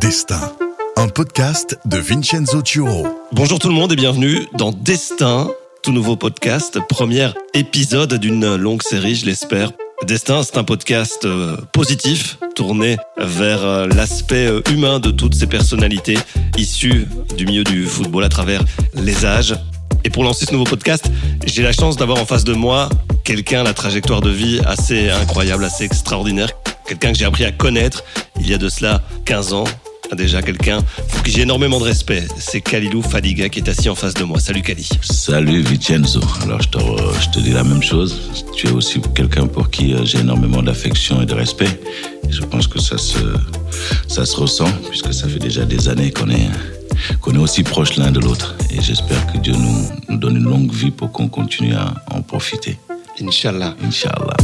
Destin, un podcast de Vincenzo Ciuro. Bonjour tout le monde et bienvenue dans Destin, tout nouveau podcast, premier épisode d'une longue série, je l'espère. Destin, c'est un podcast euh, positif, tourné vers euh, l'aspect euh, humain de toutes ces personnalités issues du milieu du football à travers les âges. Et pour lancer ce nouveau podcast, j'ai la chance d'avoir en face de moi quelqu'un la trajectoire de vie assez incroyable, assez extraordinaire, quelqu'un que j'ai appris à connaître il y a de cela 15 ans, déjà quelqu'un pour qui j'ai énormément de respect. C'est Kalilou Fadiga qui est assis en face de moi. Salut Kali. Salut Vincenzo. Alors je te, je te dis la même chose. Tu es aussi quelqu'un pour qui euh, j'ai énormément d'affection et de respect. Et je pense que ça se, ça se ressent puisque ça fait déjà des années qu'on est, qu'on est aussi proches l'un de l'autre. Et j'espère que Dieu nous, nous donne une longue vie pour qu'on continue à en profiter. Inch'Allah. Inch'Allah.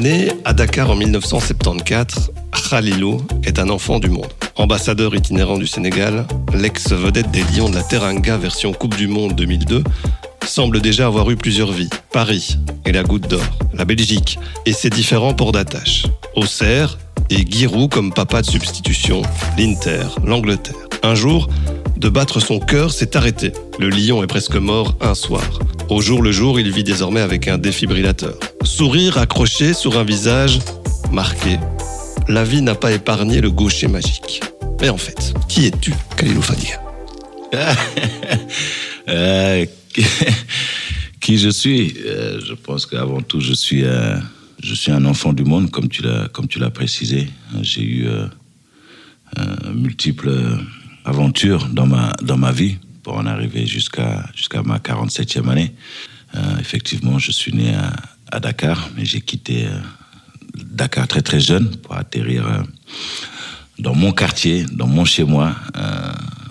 Né à Dakar en 1974, Khalilou est un enfant du monde. Ambassadeur itinérant du Sénégal, l'ex-vedette des Lions de la Teranga version Coupe du Monde 2002 semble déjà avoir eu plusieurs vies. Paris et la Goutte d'Or, la Belgique et ses différents ports d'attache. Auxerre et Giroud comme papa de substitution, l'Inter, l'Angleterre. Un jour, de battre son cœur s'est arrêté. Le lion est presque mort un soir. Au jour le jour, il vit désormais avec un défibrillateur. Sourire accroché sur un visage marqué. La vie n'a pas épargné le gaucher magique. Mais en fait, qui es-tu, Khalilou Euh, qui, je suis? Euh, Je pense qu'avant tout, je suis, je suis un enfant du monde, comme tu l'as, comme tu l'as précisé. J'ai eu euh, multiples aventures dans ma, dans ma vie pour en arriver jusqu'à jusqu'à ma 47e année. Euh, effectivement, je suis né à, Dakar, mais j'ai quitté euh, Dakar très très jeune pour atterrir euh, dans mon quartier, dans mon chez-moi,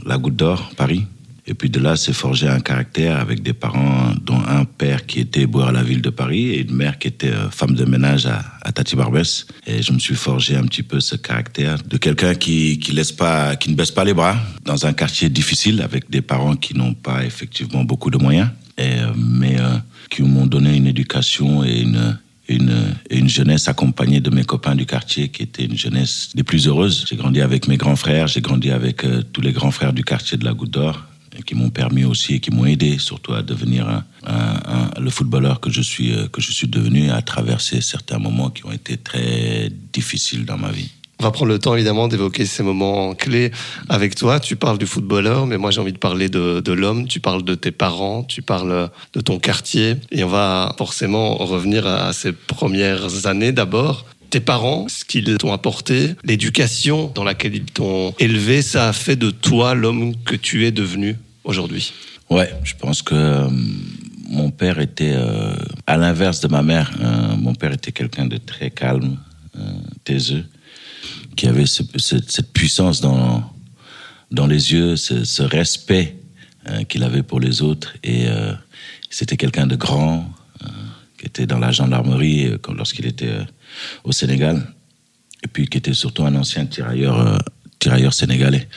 la Goutte d'Or, Paris. Et puis de là, c'est forgé un caractère avec des parents, dont un père qui était boire à la ville de Paris et une mère qui était euh, femme de ménage à, à Tati Barbès. Et je me suis forgé un petit peu ce caractère de quelqu'un qui, qui ne baisse pas les bras dans un quartier difficile avec des parents qui n'ont pas effectivement beaucoup de moyens, euh, mais euh, qui m'ont donné une éducation et une, une, une jeunesse accompagnée de mes copains du quartier qui était une jeunesse des plus heureuses. J'ai grandi avec mes grands frères, j'ai grandi avec tous les grands frères du quartier de la Goutte d'Or qui m'ont permis aussi et qui m'ont aidé surtout à devenir le footballeur que je suis euh, que je suis devenu et à traverser certains moments qui ont été très difficiles dans ma vie. On va prendre le temps évidemment d'évoquer ces moments clés avec toi. Tu parles du footballeur, mais moi j'ai envie de parler de l'homme. Tu parles de tes parents, tu parles de ton quartier. Et on va forcément revenir à ces premières années d'abord. Tes parents, ce qu'ils t'ont apporté, l'éducation dans laquelle ils t'ont élevé, ça a fait de toi l'homme que tu es devenu aujourd'hui. Ouais, je pense que euh, mon père était, euh, à l'inverse de ma mère, euh, mon père était quelqu'un de très calme, euh, taiseux, qui avait ce- ce- cette puissance dans, dans les yeux, ce, respect qu'il avait pour les autres. Et c'était quelqu'un de grand, qui était dans la gendarmerie lorsqu'il était au Sénégal, et puis qui était surtout un ancien tirailleur, tirailleur sénégalais.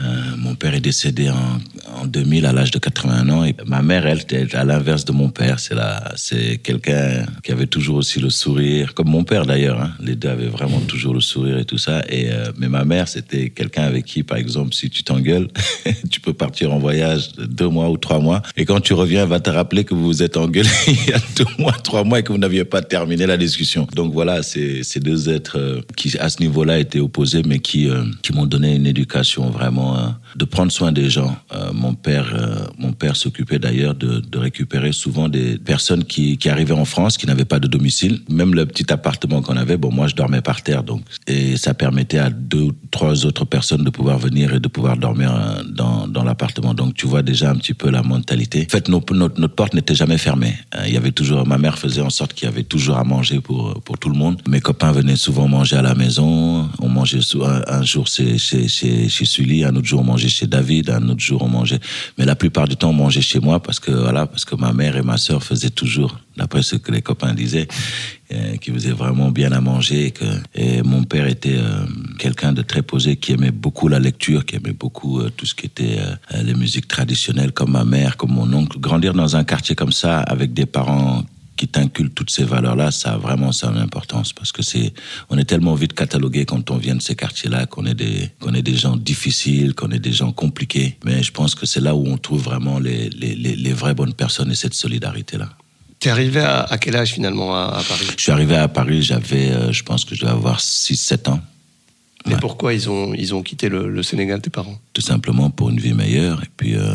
Euh, mon père est décédé en, en 2000 à l'âge de 81 ans et ma mère, elle, était à l'inverse de mon père. C'est la, c'est quelqu'un qui avait toujours aussi le sourire, comme mon père d'ailleurs. Hein. Les deux avaient vraiment toujours le sourire et tout ça. Et euh, mais ma mère, c'était quelqu'un avec qui, par exemple, si tu t'engueules, tu peux partir en voyage de deux mois ou trois mois et quand tu reviens, elle va te rappeler que vous vous êtes engueulé il y a deux mois, trois mois et que vous n'aviez pas terminé la discussion. Donc voilà, c'est ces deux êtres euh, qui à ce niveau-là étaient opposés, mais qui euh, qui m'ont donné une éducation vraiment euh, de prendre soin des gens. Euh, mon père, euh, mon père s'occupait d'ailleurs de, récupérer souvent des personnes qui, qui arrivaient en France, qui n'avaient pas de domicile. Même le petit appartement qu'on avait, bon, moi je dormais par terre, donc et ça permettait à deux ou trois autres personnes de pouvoir venir et de pouvoir dormir dans, dans l'appartement. Donc tu vois déjà un petit peu la mentalité. En fait, notre, notre porte n'était jamais fermée. Il y avait toujours, ma mère faisait en sorte qu'il y avait toujours à manger pour pour tout le monde. Mes copains venaient souvent manger à la maison. On mangeait un jour chez chez chez, chez Sully, un autre jour on mangeait chez David, un autre jour on mangeait. Mais la plupart du temps on mangeait chez moi parce que voilà, parce que ma mère et ma sœur faisaient toujours, d'après ce que les copains disaient, euh, qui faisait vraiment bien à manger. Et, que, mon père était euh, quelqu'un de très posé, qui aimait beaucoup la lecture, qui aimait beaucoup euh, tout ce qui était les musiques traditionnelles, comme ma mère, comme mon oncle. Grandir dans un quartier comme ça, avec des parents qui t'inculque toutes ces valeurs-là, ça a vraiment son importance parce que c'est, on est tellement vite catalogué quand on vient de ces quartiers-là qu'on est des, qu'on est des gens difficiles, qu'on est des gens compliqués. Mais je pense que c'est là où on trouve vraiment les, les, les, les vraies bonnes personnes et cette solidarité-là. T'es arrivé à, à, quel âge finalement à, à, Paris? Je suis arrivé à Paris, j'avais, euh, je pense que je devais avoir 6-7 ans. Mais pourquoi ils ont, ils ont quitté le, le, Sénégal, tes parents? Tout simplement pour une vie meilleure. Et puis. Euh...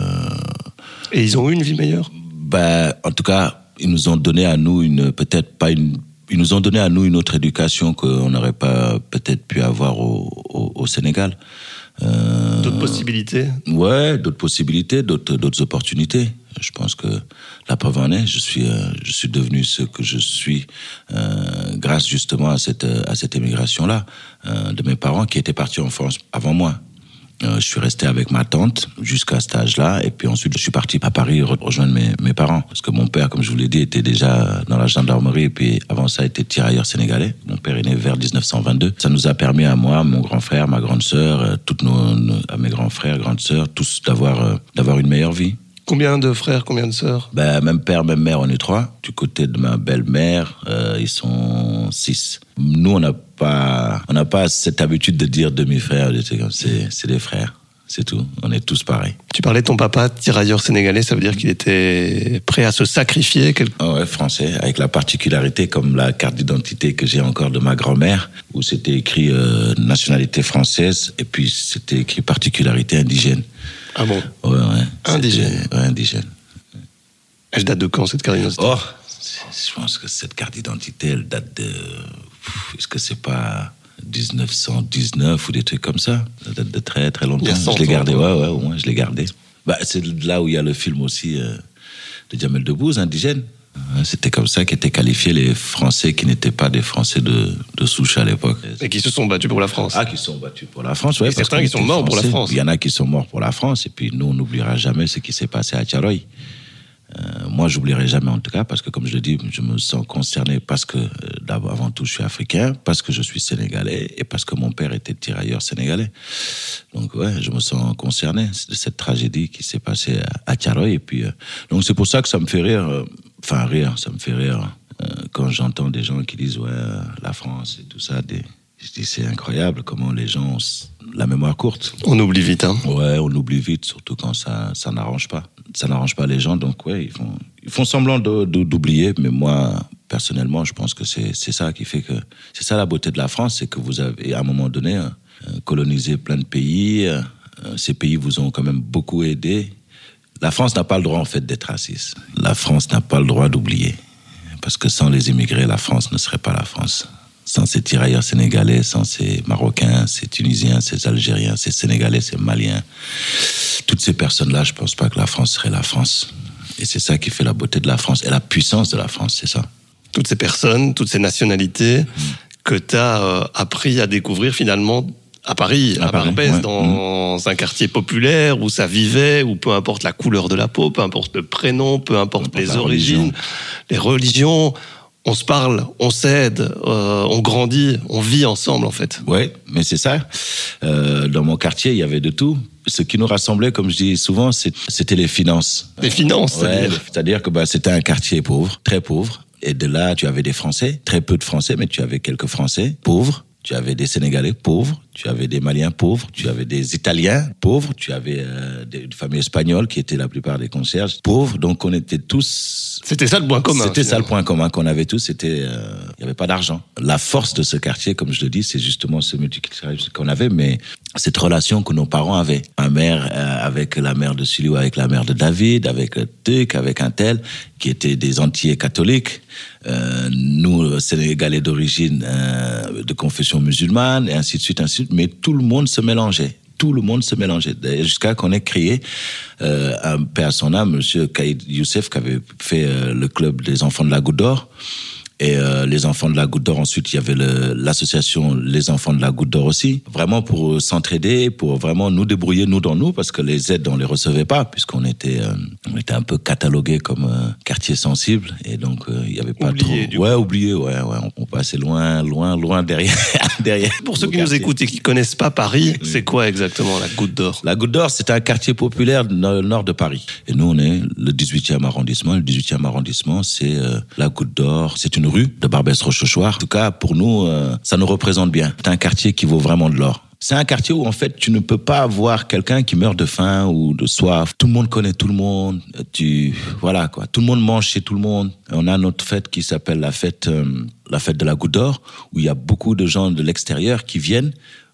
Et ils ont eu une vie meilleure? ben, En tout cas, ils nous ont donné à nous une, peut-être pas une. Ils nous ont donné à nous une autre éducation qu'on n'aurait pas peut-être pu avoir au, au, au Sénégal. Euh, d'autres possibilités Ouais, d'autres possibilités, d'autres, d'autres opportunités. Je pense que la preuve en est, je suis, euh, je suis devenu ce que je suis euh, grâce justement à cette, à cette émigration-là euh, de mes parents qui étaient partis en France avant moi. Euh, je suis resté avec ma tante jusqu'à cet âge-là, et puis ensuite je suis parti à Paris rejoindre mes, parents, parce que mon père, comme je vous l'ai dit, était déjà dans la gendarmerie, et puis avant ça, était tirailleur sénégalais. Mon père est né vers 1922. Ça nous a permis à moi, mon grand frère, ma grande sœur, euh, toutes nos, nos à mes grands frères, grandes sœurs, tous d'avoir euh, d'avoir une meilleure vie. Combien de frères, combien de sœurs? Ben, Même père, même mère, on est trois. Du côté de ma belle-mère, euh, ils sont six. Nous, on n'a pas, on pas cette habitude de dire demi-frère. C'est, c'est des frères. C'est tout. On est tous pareils. Tu parlais de ton papa, tirailleur sénégalais, ça veut dire qu'il était prêt à se sacrifier quelque... oh Ouais, français, avec la particularité comme la carte d'identité que j'ai encore de ma grand-mère, où c'était écrit euh, nationalité française et puis c'était écrit particularité indigène. Ah bon Ouais, ouais. Indigène Ouais, indigène. Elle date de quand cette carte d'identité Oh, je pense que cette carte d'identité, elle date de. Est-ce que c'est pas 1919 ou des trucs comme ça? Ça date de très très longtemps. Je l'ai gardé, ouais, ouais, au moins je l'ai gardé. Bah, c'est là où il y a le film aussi euh, de Jamel Debbouze, indigène. C'était comme ça qu'étaient qualifiés les Français qui n'étaient pas des Français de, de souche à l'époque. Et qui se sont battus pour la France. Ah, qui se sont battus pour la France, oui. Certains qui sont morts Français. pour la France. Il y en a qui sont morts pour la France, et puis nous, on n'oubliera jamais ce qui s'est passé à Tcharoy. Euh, moi, j'oublierai jamais en tout cas, parce que comme je le dis, je me sens concerné parce que, euh, d'abord, avant tout, je suis africain, parce que je suis sénégalais, et parce que mon père était tirailleur sénégalais. Donc, ouais, je me sens concerné de cette tragédie qui s'est passée à, à Tcharoy. Et puis, euh, donc c'est pour ça que ça me fait rire, euh, enfin rire, ça me fait rire euh, quand j'entends des gens qui disent, ouais, la France et tout ça, des, je dis, c'est incroyable comment les gens ont la mémoire courte. On oublie vite, hein. Ouais, on oublie vite, surtout quand ça, ça n'arrange pas. Ça n'arrange pas les gens, donc ouais, ils font, ils font semblant d'oublier, mais moi, personnellement, je pense que c'est ça qui fait que, c'est ça la beauté de la France, c'est que vous avez, à un moment donné, euh, colonisé plein de pays, euh, ces pays vous ont quand même beaucoup aidé. La France n'a pas le droit, en fait, d'être raciste. La France n'a pas le droit d'oublier. Parce que sans les immigrés, la France ne serait pas la France sans ces tirailleurs sénégalais, sans ces Marocains, ces Tunisiens, ces Algériens, ces Sénégalais, ces Maliens, toutes ces personnes-là, je pense pas que la France serait la France. Et c'est ça qui fait la beauté de la France et la puissance de la France, c'est ça. Toutes ces personnes, toutes ces nationalités que tu as euh, appris à découvrir finalement à Paris, à, à Barbès, ouais. dans mmh. un quartier populaire où ça vivait, où peu importe la couleur de la peau, peu importe le prénom, peu importe, peu importe les origines, religion. les religions, on se parle, on s'aide, euh, on grandit, on vit ensemble en fait. Ouais, mais c'est ça. Euh, dans mon quartier, il y avait de tout. Ce qui nous rassemblait, comme je dis souvent, c'était les finances. Les finances, ouais, c'est-à-dire que bah, c'était un quartier pauvre, très pauvre. Et de là, tu avais des Français, très peu de Français, mais tu avais quelques Français pauvres. Tu avais des Sénégalais pauvres, tu avais des Maliens pauvres, tu avais des Italiens pauvres, tu avais euh, des familles espagnoles qui étaient la plupart des concierges pauvres. Donc on était tous. C'était ça le point commun. C'était ça le point commun qu'on avait tous. C'était, il euh, n'y avait pas d'argent. La force de ce quartier, comme je le dis, c'est justement ce multiculturalisme qu'on avait, mais cette relation que nos parents avaient. Ma mère euh, avec la mère de Sully avec la mère de David, avec Tuc, avec un tel, qui étaient des entiers catholiques. Euh, nous, Sénégalais d'origine, euh, de confession musulmane, et ainsi de suite, ainsi de suite. Mais tout le monde se mélangeait. Tout le monde se mélangeait. Jusqu'à qu'on ait créé, euh, un père à son âme, Monsieur Kaïd Youssef, qui avait fait euh, le club des enfants de la Goutte d'Or. Et euh, les enfants de la Goutte d'Or, ensuite, il y avait le- l'association Les Enfants de la Goutte d'Or aussi. Vraiment pour euh, s'entraider, pour vraiment nous débrouiller, nous dans nous, parce que les aides, on les recevait pas, puisqu'on était, euh, on était un peu catalogué comme euh, quartier sensible. Et donc, il y avait pas Oublié, trop. Ouais, oublié, ouais, ouais. On, on passait loin, loin, loin derrière. derrière Pour ceux qui nous écoutent et qui connaissent pas Paris, c'est quoi exactement la Goutte d'Or? La Goutte d'Or, c'est un quartier populaire dans le nord de Paris. Et nous, on est le 18e arrondissement. Le 18e arrondissement, c'est la Goutte d'Or. C'est une rue de Barbès-Rochechouart. En tout cas, pour nous, euh, ça nous représente bien. C'est un quartier qui vaut vraiment de l'or. C'est un quartier où, en fait, tu ne peux pas voir quelqu'un qui meurt de faim ou de soif. Tout le monde connaît tout le monde. Tu, voilà, quoi. Tout le monde mange chez tout le monde. On a notre fête qui s'appelle la fête, euh, la fête de la Goutte d'Or, où il y a beaucoup de gens de l'extérieur qui viennent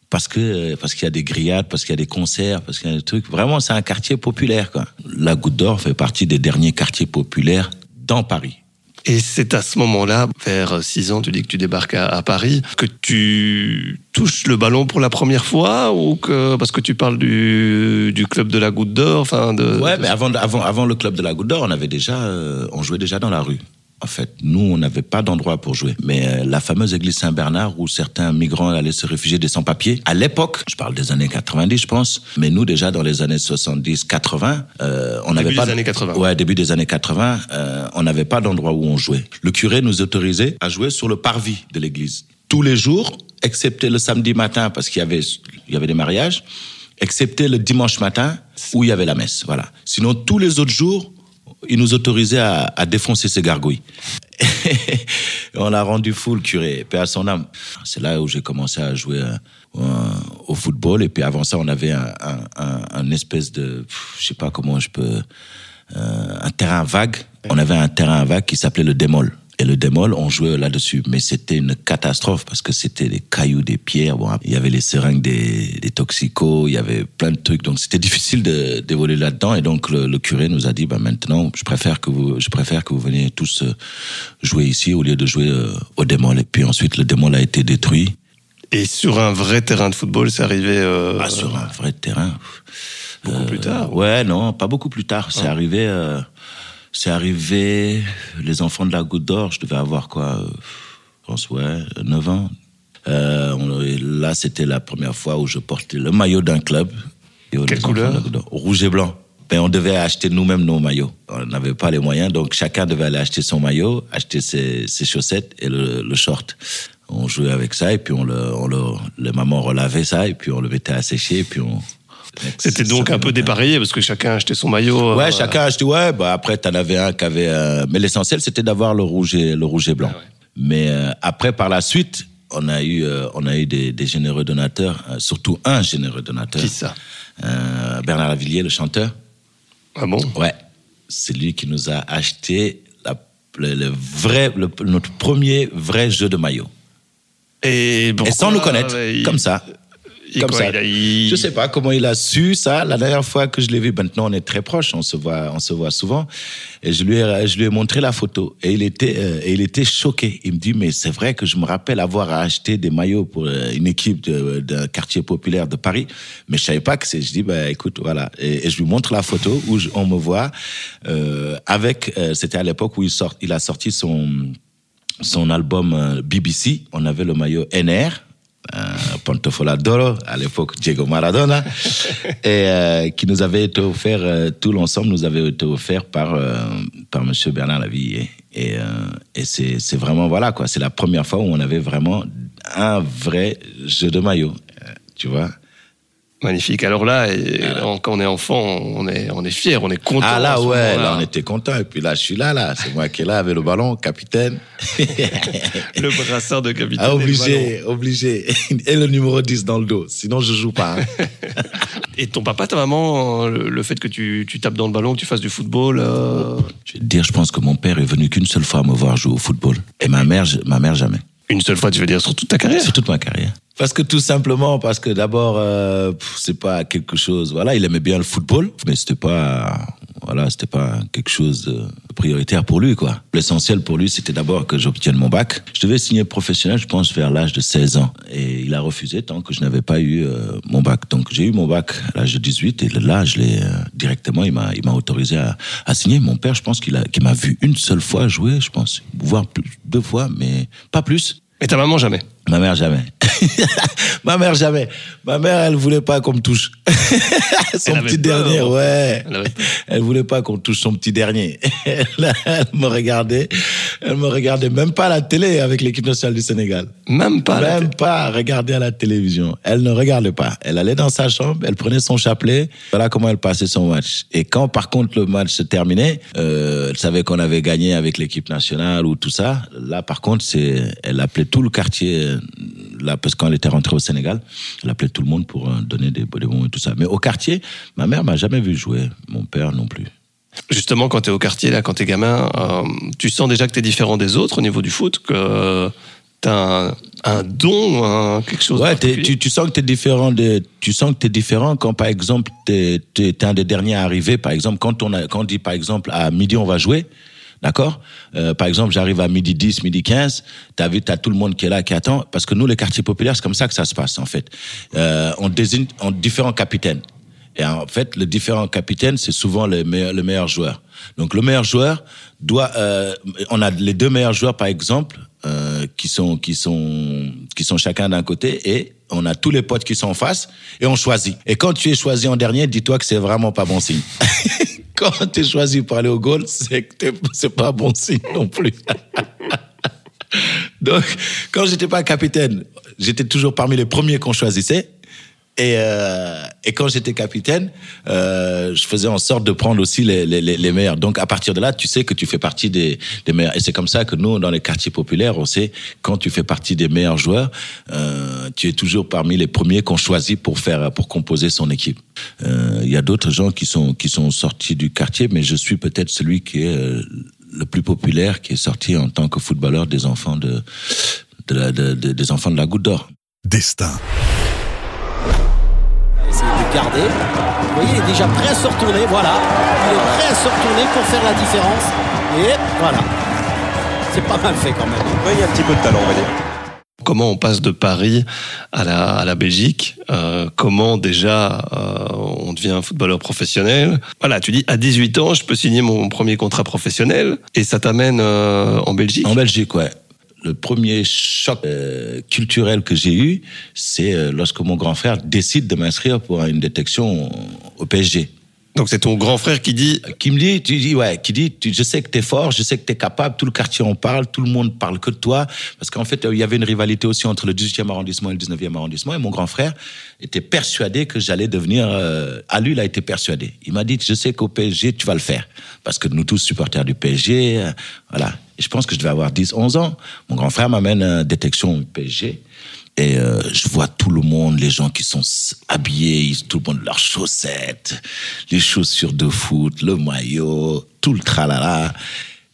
parce que parce qu'il y a des grillades, parce qu'il y a des concerts, parce qu'il y a des trucs. Vraiment, c'est un quartier populaire. Quoi. La Goutte d'Or fait partie des derniers quartiers populaires dans Paris. Et c'est à ce moment-là, vers 6 ans, tu dis que tu débarques à, à Paris, que tu touches le ballon pour la première fois ou que parce que tu parles du, du club de la Goutte d'Or, enfin de. Ouais, de- mais avant, avant, avant le club de la Goutte d'Or, on avait déjà, euh, on jouait déjà dans la rue. En fait, nous, on n'avait pas d'endroit pour jouer. Mais euh, la fameuse église Saint-Bernard, où certains migrants allaient se réfugier des sans-papiers, à l'époque, je parle des années 90, je pense, mais nous, déjà, dans les années 70, 80, euh, on n'avait Début pas... des années 80. Ouais, début des années 80, euh, on n'avait pas d'endroit où on jouait. Le curé nous autorisait à jouer sur le parvis de l'église. Tous les jours, excepté le samedi matin, parce qu'il y avait, il y avait des mariages, excepté le dimanche matin, où il y avait la messe. Voilà. Sinon, tous les autres jours, il nous autorisait à, défoncer ces gargouilles. On a rendu fou le curé, paix à son âme. C'est là où j'ai commencé à jouer euh, au football. Et puis avant ça, on avait un, espèce de, je sais pas comment je peux, euh, un terrain vague. On avait un terrain vague qui s'appelait le démol. Et le démol, on jouait là-dessus. Mais c'était une catastrophe parce que c'était des cailloux, des pierres. Bon, il y avait les seringues des, des toxicos, il y avait plein de trucs. Donc c'était difficile de- d'évoluer là-dedans. Et donc le, le curé nous a dit, bah, maintenant, je préfère que vous, je préfère que vous veniez tous euh, jouer ici au lieu de jouer euh, au démol. Et puis ensuite, le démol a été détruit. Et sur un vrai terrain de football, c'est arrivé. euh, Ah, sur un vrai terrain. Beaucoup plus tard. Ouais, non, pas beaucoup plus tard. C'est arrivé. C'est arrivé. Les enfants de la Goutte d'Or, je devais avoir quoi euh, Je pense, ouais, 9 ans. Euh, on- là, c'était la première fois où je portais le maillot d'un club. Et Quelle couleur Rouge et blanc. Ben, on devait acheter nous-mêmes nos maillots. On n'avait pas les moyens, donc chacun devait aller acheter son maillot, acheter ses, ses chaussettes et le, le short. On jouait avec ça et puis on le, on le, les mamans relavaient ça et puis on le mettait à sécher et puis on. C'était donc un peu dépareillé parce que chacun achetait son maillot. euh, Ouais, chacun achetait. Ouais, bah après t'en avais un qui avait. euh, mais l'essentiel c'était d'avoir le rouge et le rouge et blanc. Ah ouais. Mais euh, après par la suite, on a eu, euh, on a eu des, des généreux donateurs, euh, surtout un généreux donateur. Qui ça? Euh, Bernard Lavillier, le chanteur. Ah bon? Ouais, c'est lui qui nous a acheté la- le, le vrai, le- notre premier vrai jeu de maillot. Et, sans nous connaître, euh, comme ça. Comme ça. il a- il- Je sais pas comment il a su ça. La dernière fois que je l'ai vu, maintenant on est très proches, on se voit, on se voit souvent. Et je lui ai, je lui ai montré la photo et il était, euh, et il était choqué. Il me dit mais c'est vrai que je me rappelle avoir acheté des maillots pour euh, une équipe d'un quartier populaire de Paris, mais je savais pas que c'est. Je dis bah écoute voilà et, et je lui montre la photo où je- on me voit euh, avec. euh, C'était à l'époque où il sort, il a sorti son son album BBC. On avait le maillot NR. Euh, Pantofola d'Oro, à l'époque Diego Maradona, et euh, qui nous avait été offert, euh, tout l'ensemble nous avait été offert par, euh, par Monsieur Bernard Lavillier. Et, et c'est vraiment, voilà, quoi, c'est la première fois où on avait vraiment un vrai jeu de maillot, tu vois. Magnifique. Alors là, et- quand on est enfant, on est, on est fier, on est content. Ah là, ouais, là, on était content. Et puis là, je suis là, là, c'est moi qui est là avec le ballon, capitaine. Le brassard de capitaine. Ah, et obligé, obligé. Et le numéro 10 dans le dos. Sinon, je joue pas. hein. Et ton papa, ta maman, le, fait que tu, tu tapes dans le ballon, que tu fasses du football, euh, Je vais te dire, je pense que mon père est venu qu'une seule fois me voir jouer au football. Et ma mère, ma mère jamais. une seule fois, tu veux dire, sur toute ta carrière? C'est toute ma carrière. Parce que tout simplement, parce que d'abord, euh, c'est pas quelque chose. Voilà, il aimait bien le football, mais c'était pas. voilà, c'était pas quelque chose de prioritaire pour lui, quoi. L'essentiel pour lui, c'était d'abord que j'obtienne mon bac. Je devais signer professionnel, je pense, vers l'âge de 16 ans. Et il a refusé tant que je n'avais pas eu euh, mon bac. Donc, j'ai eu mon bac à l'âge de 18 et là, je l'ai euh, directement, il m'a, il m'a autorisé à, à signer. Mon père, je pense qu'il a, qu'il m'a vu une seule fois jouer, je pense, voire plus, deux fois, mais pas plus. Et ta maman jamais? Ma mère jamais. Ma mère jamais. Ma mère, elle voulait pas qu'on me touche. son Elle petit peur. dernier, ouais. Elle avait- Elle voulait pas qu'on touche son petit dernier. elle, elle me regardait. Elle me regardait même pas à la télé avec l'équipe nationale du Sénégal. Même pas. Même pas regarder à la télévision. Elle ne regardait pas. Elle allait dans sa chambre, elle prenait son chapelet. Voilà comment elle passait son match. Et quand, par contre, le match se terminait, euh, elle savait qu'on avait gagné avec l'équipe nationale ou tout ça. Là, par contre, c'est, elle appelait tout le quartier, euh, là, parce que quand elle était rentrée au Sénégal, elle appelait tout le monde pour euh, donner des, des bons et tout ça. Mais au quartier, ma mère m'a jamais vu jouer. Mon père non plus. Justement, quand tu es au quartier, là, quand tu es gamin, euh, tu sens déjà que tu es différent des autres au niveau du foot, que tu as un, un don, un- quelque chose. Ouais, tu, tu sens que t'es différent de, tu sens que t'es différent quand par exemple t'es, t'es un des derniers à arriver. Par exemple, quand on a, quand on dit par exemple à midi on va jouer, d'accord. Euh, par exemple, j'arrive à midi 10, midi 15, t'as vu, t'as tout le monde qui est là, qui attend, parce que nous les quartiers populaires, c'est comme ça que ça se passe en fait. Euh, on désigne en différents capitaines. Et en fait, le différent capitaine, c'est souvent le meilleur, le meilleur joueur. Donc le meilleur joueur doit, euh, on a les deux meilleurs joueurs par exemple euh, qui sont qui sont qui sont chacun d'un côté et on a tous les potes qui sont en face et on choisit. Et quand tu es choisi en dernier, dis-toi que c'est vraiment pas bon signe. quand tu es choisi pour aller au goal, c'est que c'est pas bon signe non plus. Donc, quand j'étais pas capitaine, j'étais toujours parmi les premiers qu'on choisissait. Et, euh, et quand j'étais capitaine, euh, je faisais en sorte de prendre aussi les, les, les meilleurs. Donc à partir de là, tu sais que tu fais partie des, des meilleurs. Et c'est comme ça que nous, dans les quartiers populaires, on sait quand tu fais partie des meilleurs joueurs, euh, tu es toujours parmi les premiers qu'on choisit pour faire, pour composer son équipe. Euh, Il y a d'autres gens qui sont qui sont sortis du quartier, mais je suis peut-être celui qui est euh, le plus populaire, qui est sorti en tant que footballeur des enfants de, de- de- des enfants de la Goutte d'Or. Destin, garder. Vous voyez, il est déjà prêt à se retourner. Voilà. Il est prêt à se retourner pour faire la différence. Et voilà. C'est pas mal fait quand même. Oui, il y a un petit peu de talent, on va dire. Comment on passe de Paris à la, à la Belgique euh, Comment déjà euh, on devient footballeur professionnel? Voilà, tu dis à 18 ans, je peux signer mon premier contrat professionnel et ça t'amène euh, en Belgique? En Belgique, ouais. Le premier choc euh, culturel que j'ai eu, c'est euh, lorsque mon grand frère décide de m'inscrire pour une détection au PSG. Donc c'est ton grand frère qui dit Qui me dit, tu dis, ouais, qui dit, tu, je sais que t'es fort, je sais que t'es capable, tout le quartier en parle, tout le monde parle que de toi. Parce qu'en fait, il y avait une rivalité aussi entre le 18e arrondissement et le 19e arrondissement. Et mon grand frère était persuadé que j'allais devenir, euh, à lui, il a été persuadé. Il m'a dit, je sais qu'au PSG, tu vas le faire. Parce que nous tous supporters du PSG, euh, voilà. Je pense que je devais avoir 10, 11 ans. Mon grand frère m'amène à détection PSG. Et euh, je vois tout le monde, les gens qui sont habillés, tout le monde leurs chaussettes, les chaussures de foot, le maillot, tout le tralala.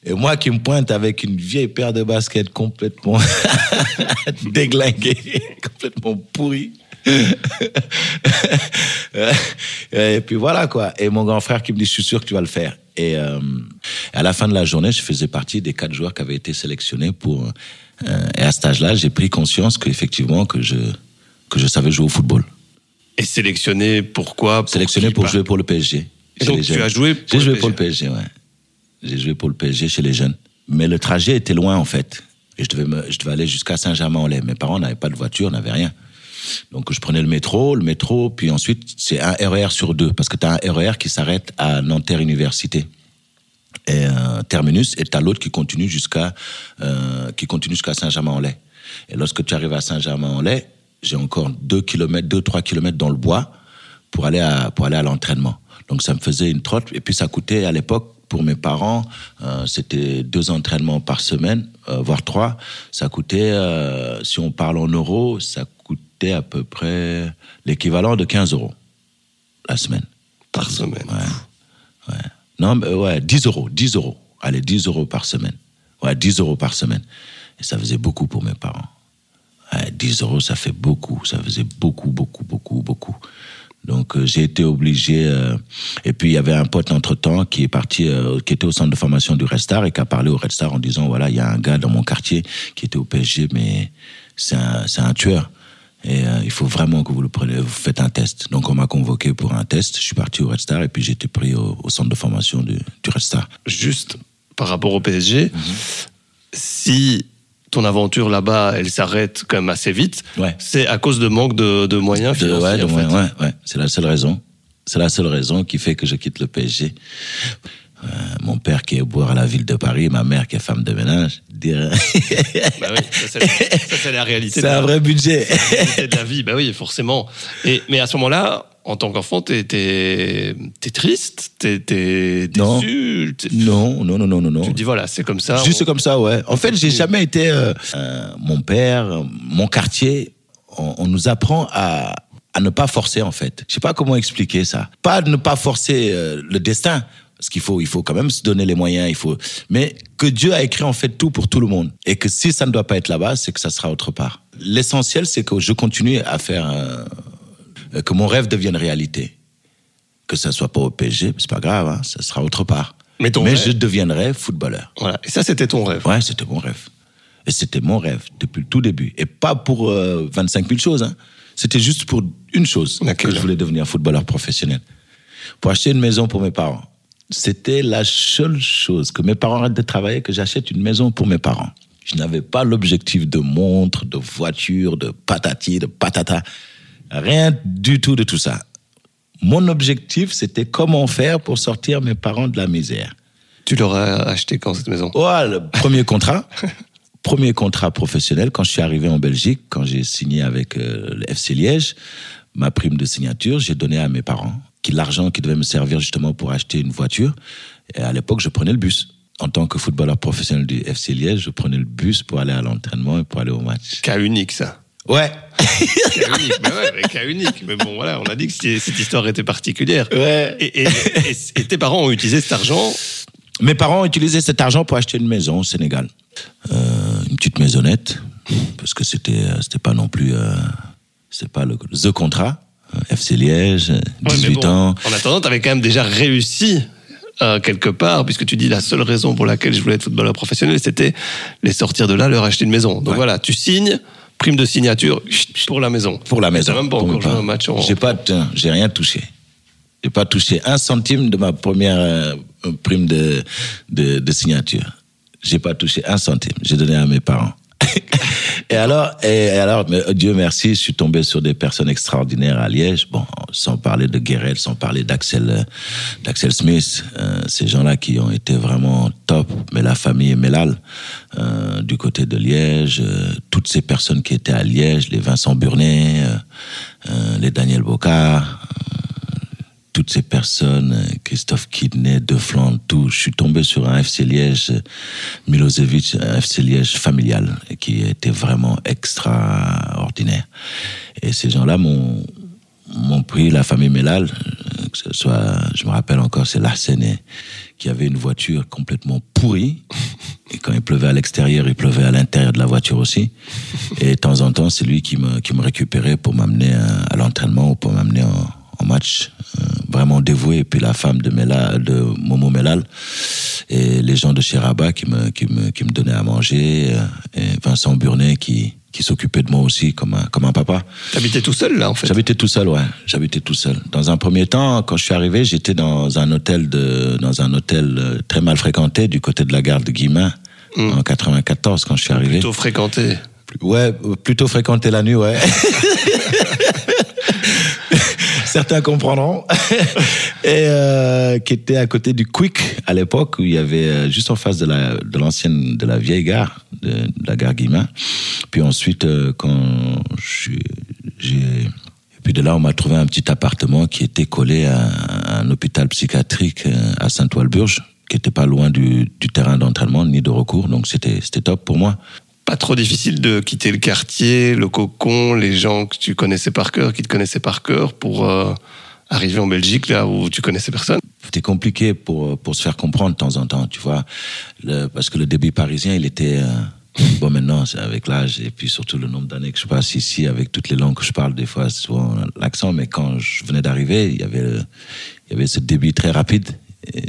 Et moi qui me pointe avec une vieille paire de baskets complètement déglinguée, complètement pourrie. et puis voilà quoi. Et mon grand frère qui me dit, je suis sûr que tu vas le faire. Et euh, à la fin de la journée, je faisais partie des quatre joueurs qui avaient été sélectionnés pour. euh, et à cet âge-là, j'ai pris conscience qu'effectivement que je que je savais jouer au football. est sélectionné pourquoi Sélectionné pour jouer pour le PSG. Et donc tu as joué pour J'ai joué PSG. pour le PSG, ouais. J'ai joué pour le PSG chez les jeunes. Mais le trajet était loin, en fait. Et je devais, me, je devais aller jusqu'à Saint-Germain-en-Laye. Mes parents n'avaient pas de voiture, n'avaient rien. Donc je prenais le métro, le métro, puis ensuite c'est un RER sur deux, parce que tu as un RER qui s'arrête à Nanterre Université et euh, terminus, et t'as l'autre qui continue jusqu'à euh, qui continue jusqu'à Saint-Germain-en-Laye. Et lorsque tu arrives à Saint-Germain-en-Laye, j'ai encore deux kilomètres, deux trois kilomètres dans le bois pour aller à pour aller à l'entraînement. Donc ça me faisait une trotte, et puis ça coûtait à l'époque pour mes parents, euh, c'était deux entraînements par semaine, voire trois. Ça coûtait, si on parle en euros, ça à peu près l'équivalent de 15 euros la semaine. par semaine. Ouais. ouais. Non, mais ouais, 10 euros, 10 euros. Allez, 10 euros par semaine. Ouais, 10 euros par semaine. Et ça faisait beaucoup pour mes parents. Ouais, 10 euros, ça fait beaucoup. Ça faisait beaucoup, beaucoup, beaucoup, beaucoup. Donc euh, j'ai été obligé. euh, et puis il y avait un pote entre temps qui est parti, euh, qui était au centre de formation du Red Star et qui a parlé au Red Star en disant voilà il y a un gars dans mon quartier qui était au PSG mais c'est un c'est un tueur. Et euh, il faut vraiment que vous le preniez, vous faites un test. Donc on m'a convoqué pour un test. Je suis parti au Red Star et puis j'ai été pris au, au centre de formation du, du Red Star. Juste par rapport au PSG, si ton aventure là-bas, elle s'arrête quand même assez vite, Ouais. c'est à cause de manque de, de moyens De- financiers. ouais, ouais, ouais. C'est la seule raison. C'est la seule raison qui fait que je quitte le PSG. Euh, mon père qui est boire à la ville de Paris, ma mère qui est femme de ménage. dire- Bah oui, ça, c'est c'est la réalité. C'est un vrai budget. réalité de la vie. Bah oui, forcément. Et, mais à ce moment-là, en tant qu'enfant, t'es, t'es triste, t'es, Non. déçu. Non, non, non, non, non, non. Tu te dis voilà, c'est comme ça. Juste on- comme ça, ouais. En fait, j'ai jamais été. euh, euh, mon père, mon quartier, on, on nous apprend à, à ne pas forcer, en fait. Je sais pas comment expliquer ça. Pas de ne pas forcer euh, le destin. Parce qu'il faut, il faut quand même se donner les moyens, il faut. Mais que Dieu a écrit en fait tout pour tout le monde. Et que si ça ne doit pas être là-bas, c'est que ça sera autre part. L'essentiel, c'est que je continue à faire, euh, que mon rêve devienne réalité. Que ça soit pas au PSG, c'est pas grave, hein, ça sera autre part. Mais ton Mais rêve- je deviendrai footballeur. Voilà. Et ça, c'était ton rêve. Ouais, c'était mon rêve. Et c'était mon rêve depuis le tout début. Et pas pour euh, 25 000 choses. Hein. C'était juste pour une chose que je voulais devenir footballeur professionnel. Pour acheter une maison pour mes parents. C'était la seule chose que mes parents arrêtent de travailler, que j'achète une maison pour mes parents. Je n'avais pas l'objectif de montre, de voiture, de patati, de patata. Rien du tout de tout ça. Mon objectif, c'était comment faire pour sortir mes parents de la misère. Tu l'aurais acheté quand cette maison? Ouais, le premier contrat. premier contrat professionnel quand je suis arrivé en Belgique, quand j'ai signé avec euh, le FC Liège, ma prime de signature, j'ai donné à mes parents qui l'argent qui devait me servir justement pour acheter une voiture. Et à l'époque, je prenais le bus. En tant que footballeur professionnel du FC Liège, je prenais le bus pour aller à l'entraînement et pour aller au match. Cas unique, ça. Ouais. Cas unique, mais ouais, mais cas unique. Mais bon, voilà, on a dit que cette histoire était particulière. Ouais. Et, et- et- et tes parents ont utilisé cet argent? Mes parents ont utilisé cet argent pour acheter une maison au Sénégal. Euh, une petite maisonnette, parce que c'était euh, c'était pas non plus euh, c'était pas le the contrat. Euh, FC Liège, euh, Ouais, 18 bon, ans. En attendant, tu avais quand même déjà réussi euh, quelque part, puisque tu dis la seule raison pour laquelle je voulais être footballeur professionnel, c'était les sortir de là, leur acheter une maison. Donc Ouais. voilà, tu signes, prime de signature pour la maison. Pour la maison. Même pas Pour encore joué un match en. J'ai pas, j'ai rien touché. J'ai pas touché un centime de ma première euh, prime de, de, de signature. J'ai pas touché un centime. J'ai donné à mes parents. Et alors, et alors, mais, euh, Dieu merci, je suis tombé sur des personnes extraordinaires à Liège. Bon, sans parler de Guérel, sans parler d'Axel, euh, d'Axel Smith, euh, ces gens-là qui ont été vraiment top. Mais la famille Melal, euh, du côté de Liège, euh, toutes ces personnes qui étaient à Liège, les Vincent Burnet, les Daniel Bocard, toutes ces personnes, Christophe Kidney, De Flandre, tout. Je suis tombé sur un FC Liège, Milosevic, un FC Liège familial, qui était vraiment extraordinaire. Et ces gens-là m'ont pris la famille Melal, euh, que ce soit, je me rappelle encore, c'est Larsenet, qui avait une voiture complètement pourrie. Et quand il pleuvait à l'extérieur, il pleuvait à l'intérieur de la voiture aussi. Et de temps en temps, c'est lui qui me, récupérait pour m'amener à, l'entraînement ou pour m'amener en, en match. Vraiment dévoué. Et puis la femme de, Mela, de Momo Melal et les gens de chez Rabat qui me, qui me, qui me donnaient à manger. Et Vincent Burnet qui, qui s'occupait de moi aussi comme un, comme un papa. T'habitais tout seul là, en fait. J'habitais tout seul, ouais. J'habitais tout seul. Dans un premier temps, quand je suis arrivé, j'étais dans un hôtel de, dans un hôtel euh, très mal fréquenté du côté de la gare de Guimain Mm. en 94 quand je suis arrivé. Plutôt fréquenté. Ouais, euh, plutôt fréquenté la nuit, ouais. Certains comprendront. Et euh, qui était à côté du Quick à l'époque où il y avait euh, juste en face de la de l'ancienne de la vieille gare de, la gare Guimain. Puis ensuite euh, quand j'ai puis de là on m'a trouvé un petit appartement qui était collé à, un hôpital psychiatrique à Saint-Ouen-le-Burge qui était pas loin du, du terrain d'entraînement ni de recours donc c'était c'était top pour moi. Pas trop difficile de quitter le quartier, le cocon, les gens que tu connaissais par cœur, qui te connaissaient par cœur, pour euh, arriver en Belgique, là où tu connaissais personne. C'était compliqué pour, pour se faire comprendre de temps en temps, tu vois. Le- parce que le début parisien, il était, euh, Bon, maintenant, c'est avec l'âge et puis surtout le nombre d'années que je passe ici, avec toutes les langues que je parle, des fois, souvent l'accent, mais quand je venais d'arriver, il y avait, il y avait ce débit très rapide.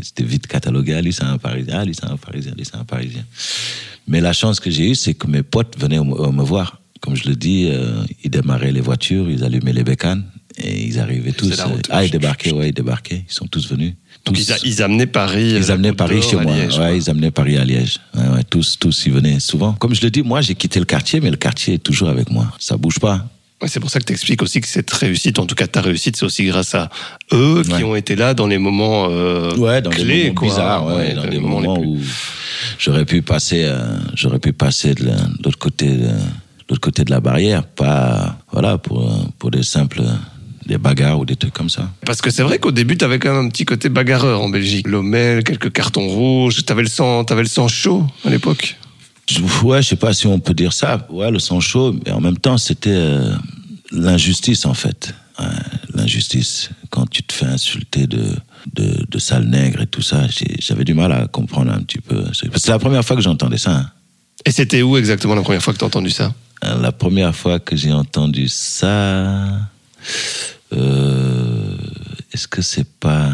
C'était vite catalogué. Ah, lui, c'est un Parisien. Ah, lui, c'est un Parisien. Lui, c'est un Parisien. Mais la chance que j'ai eue, c'est que mes potes venaient me, me voir. Comme je le dis, euh, ils démarraient les voitures, ils allumaient les bécanes et ils arrivaient tous. route. ah, ils débarquaient, ouais, ils débarquaient. Ils sont tous venus. Donc Tous. ils, a- ils amenaient Paris. Ils euh, amenaient Paris chez moi. Liège, ouais, ils amenaient Paris à Liège. Ouais, ouais, tous, tous y venaient souvent. Comme je le dis, moi, j'ai quitté le quartier, mais le quartier est toujours avec moi. Ça bouge pas. Ouais, c'est pour ça que tu expliques aussi que cette réussite, en tout cas ta réussite, c'est aussi grâce à eux qui ont été là dans les moments euh, Ouais, dans clés, des moments quoi. bizarres, ouais, dans les des moments les moments plus- où j'aurais pu passer, euh, j'aurais pu passer de la- de l'autre côté, de, de l'autre côté de la barrière, pas, voilà, pour pour des simples, des bagarres ou des trucs comme ça. Parce que c'est vrai qu'au début, tu avais quand même un petit côté bagarreur en Belgique. Lomel, quelques cartons rouges, tu avais le sang, t'avais le sang chaud à l'époque. Ouais, je sais pas si on peut dire ça. Ouais, le sang chaud, mais en même temps, c'était euh, l'injustice en fait. Ouais, l'injustice. Quand tu te fais insulter de de, de sale nègre et tout ça, j'avais du mal à comprendre un petit peu. C'est la première fois que j'entendais ça. hein. Et c'était où exactement la première fois que tu as entendu ça? Euh, La première fois que j'ai entendu ça, euh, est-ce que c'est pas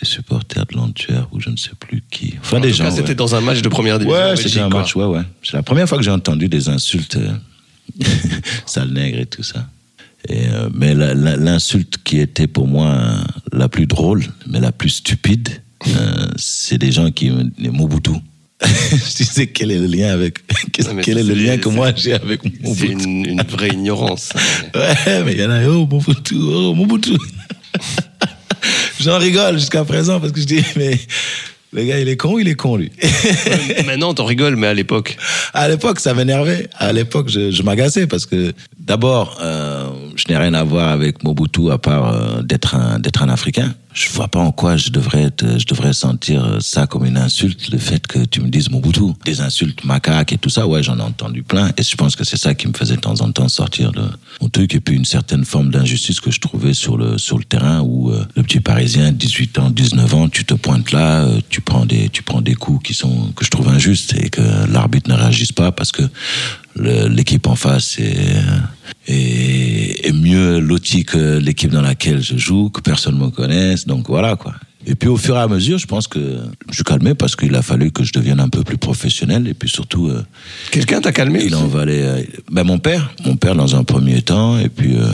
les supporters de l'Antwerp ou je ne sais plus qui? Enfin, En des tout gens. ouais. c'était dans un match de première division. Ouais, c'était un quoi. match, ouais, ouais. C'est la première fois que j'ai entendu des insultes, euh, sale nègre et tout ça. Et, euh, mais l'insulte qui était pour moi euh, la plus drôle, mais la plus stupide, euh, c'est des gens qui me les Mobutu. je disais quel est le lien avec quel, est le c'est- lien que c'est- moi j'ai avec C'est Mobutu? une, une vraie ignorance. Ouais, mais il y en a, oh Mobutu, oh Mobutu. J'en rigole jusqu'à présent parce que je dis, mais le gars, il est con il est con, lui Maintenant, t'en rigoles, mais à l'époque. À l'époque, ça m'énervait. À l'époque, je, je m'agaçais parce que d'abord, euh, je n'ai rien à voir avec Mobutu à part euh, d'être un d'être un Africain. Je vois pas en quoi je devrais être, je devrais sentir ça comme une insulte, le fait que tu me dises Mobutu. Des insultes macaques et tout ça, ouais, j'en ai entendu plein. Et je pense que c'est ça qui me faisait de temps en temps sortir de mon truc. Et puis une certaine forme d'injustice que je trouvais sur le sur le terrain où euh, le petit Parisien, 18 ans, 19 ans, tu te pointes là, tu prends des tu prends des coups qui sont que je trouve injustes et que l'arbitre ne réagisse pas parce que l'équipe en face est, est, est mieux lotie que l'équipe dans laquelle je joue, que personne me connaisse. Donc voilà quoi. Et puis au fur et à mesure, je pense que je suis calmé parce qu'il a fallu que je devienne un peu plus professionnel et puis surtout euh, Quelqu'un t'a calmé il en valait. euh, ben mon père, mon père dans un premier temps, et puis euh,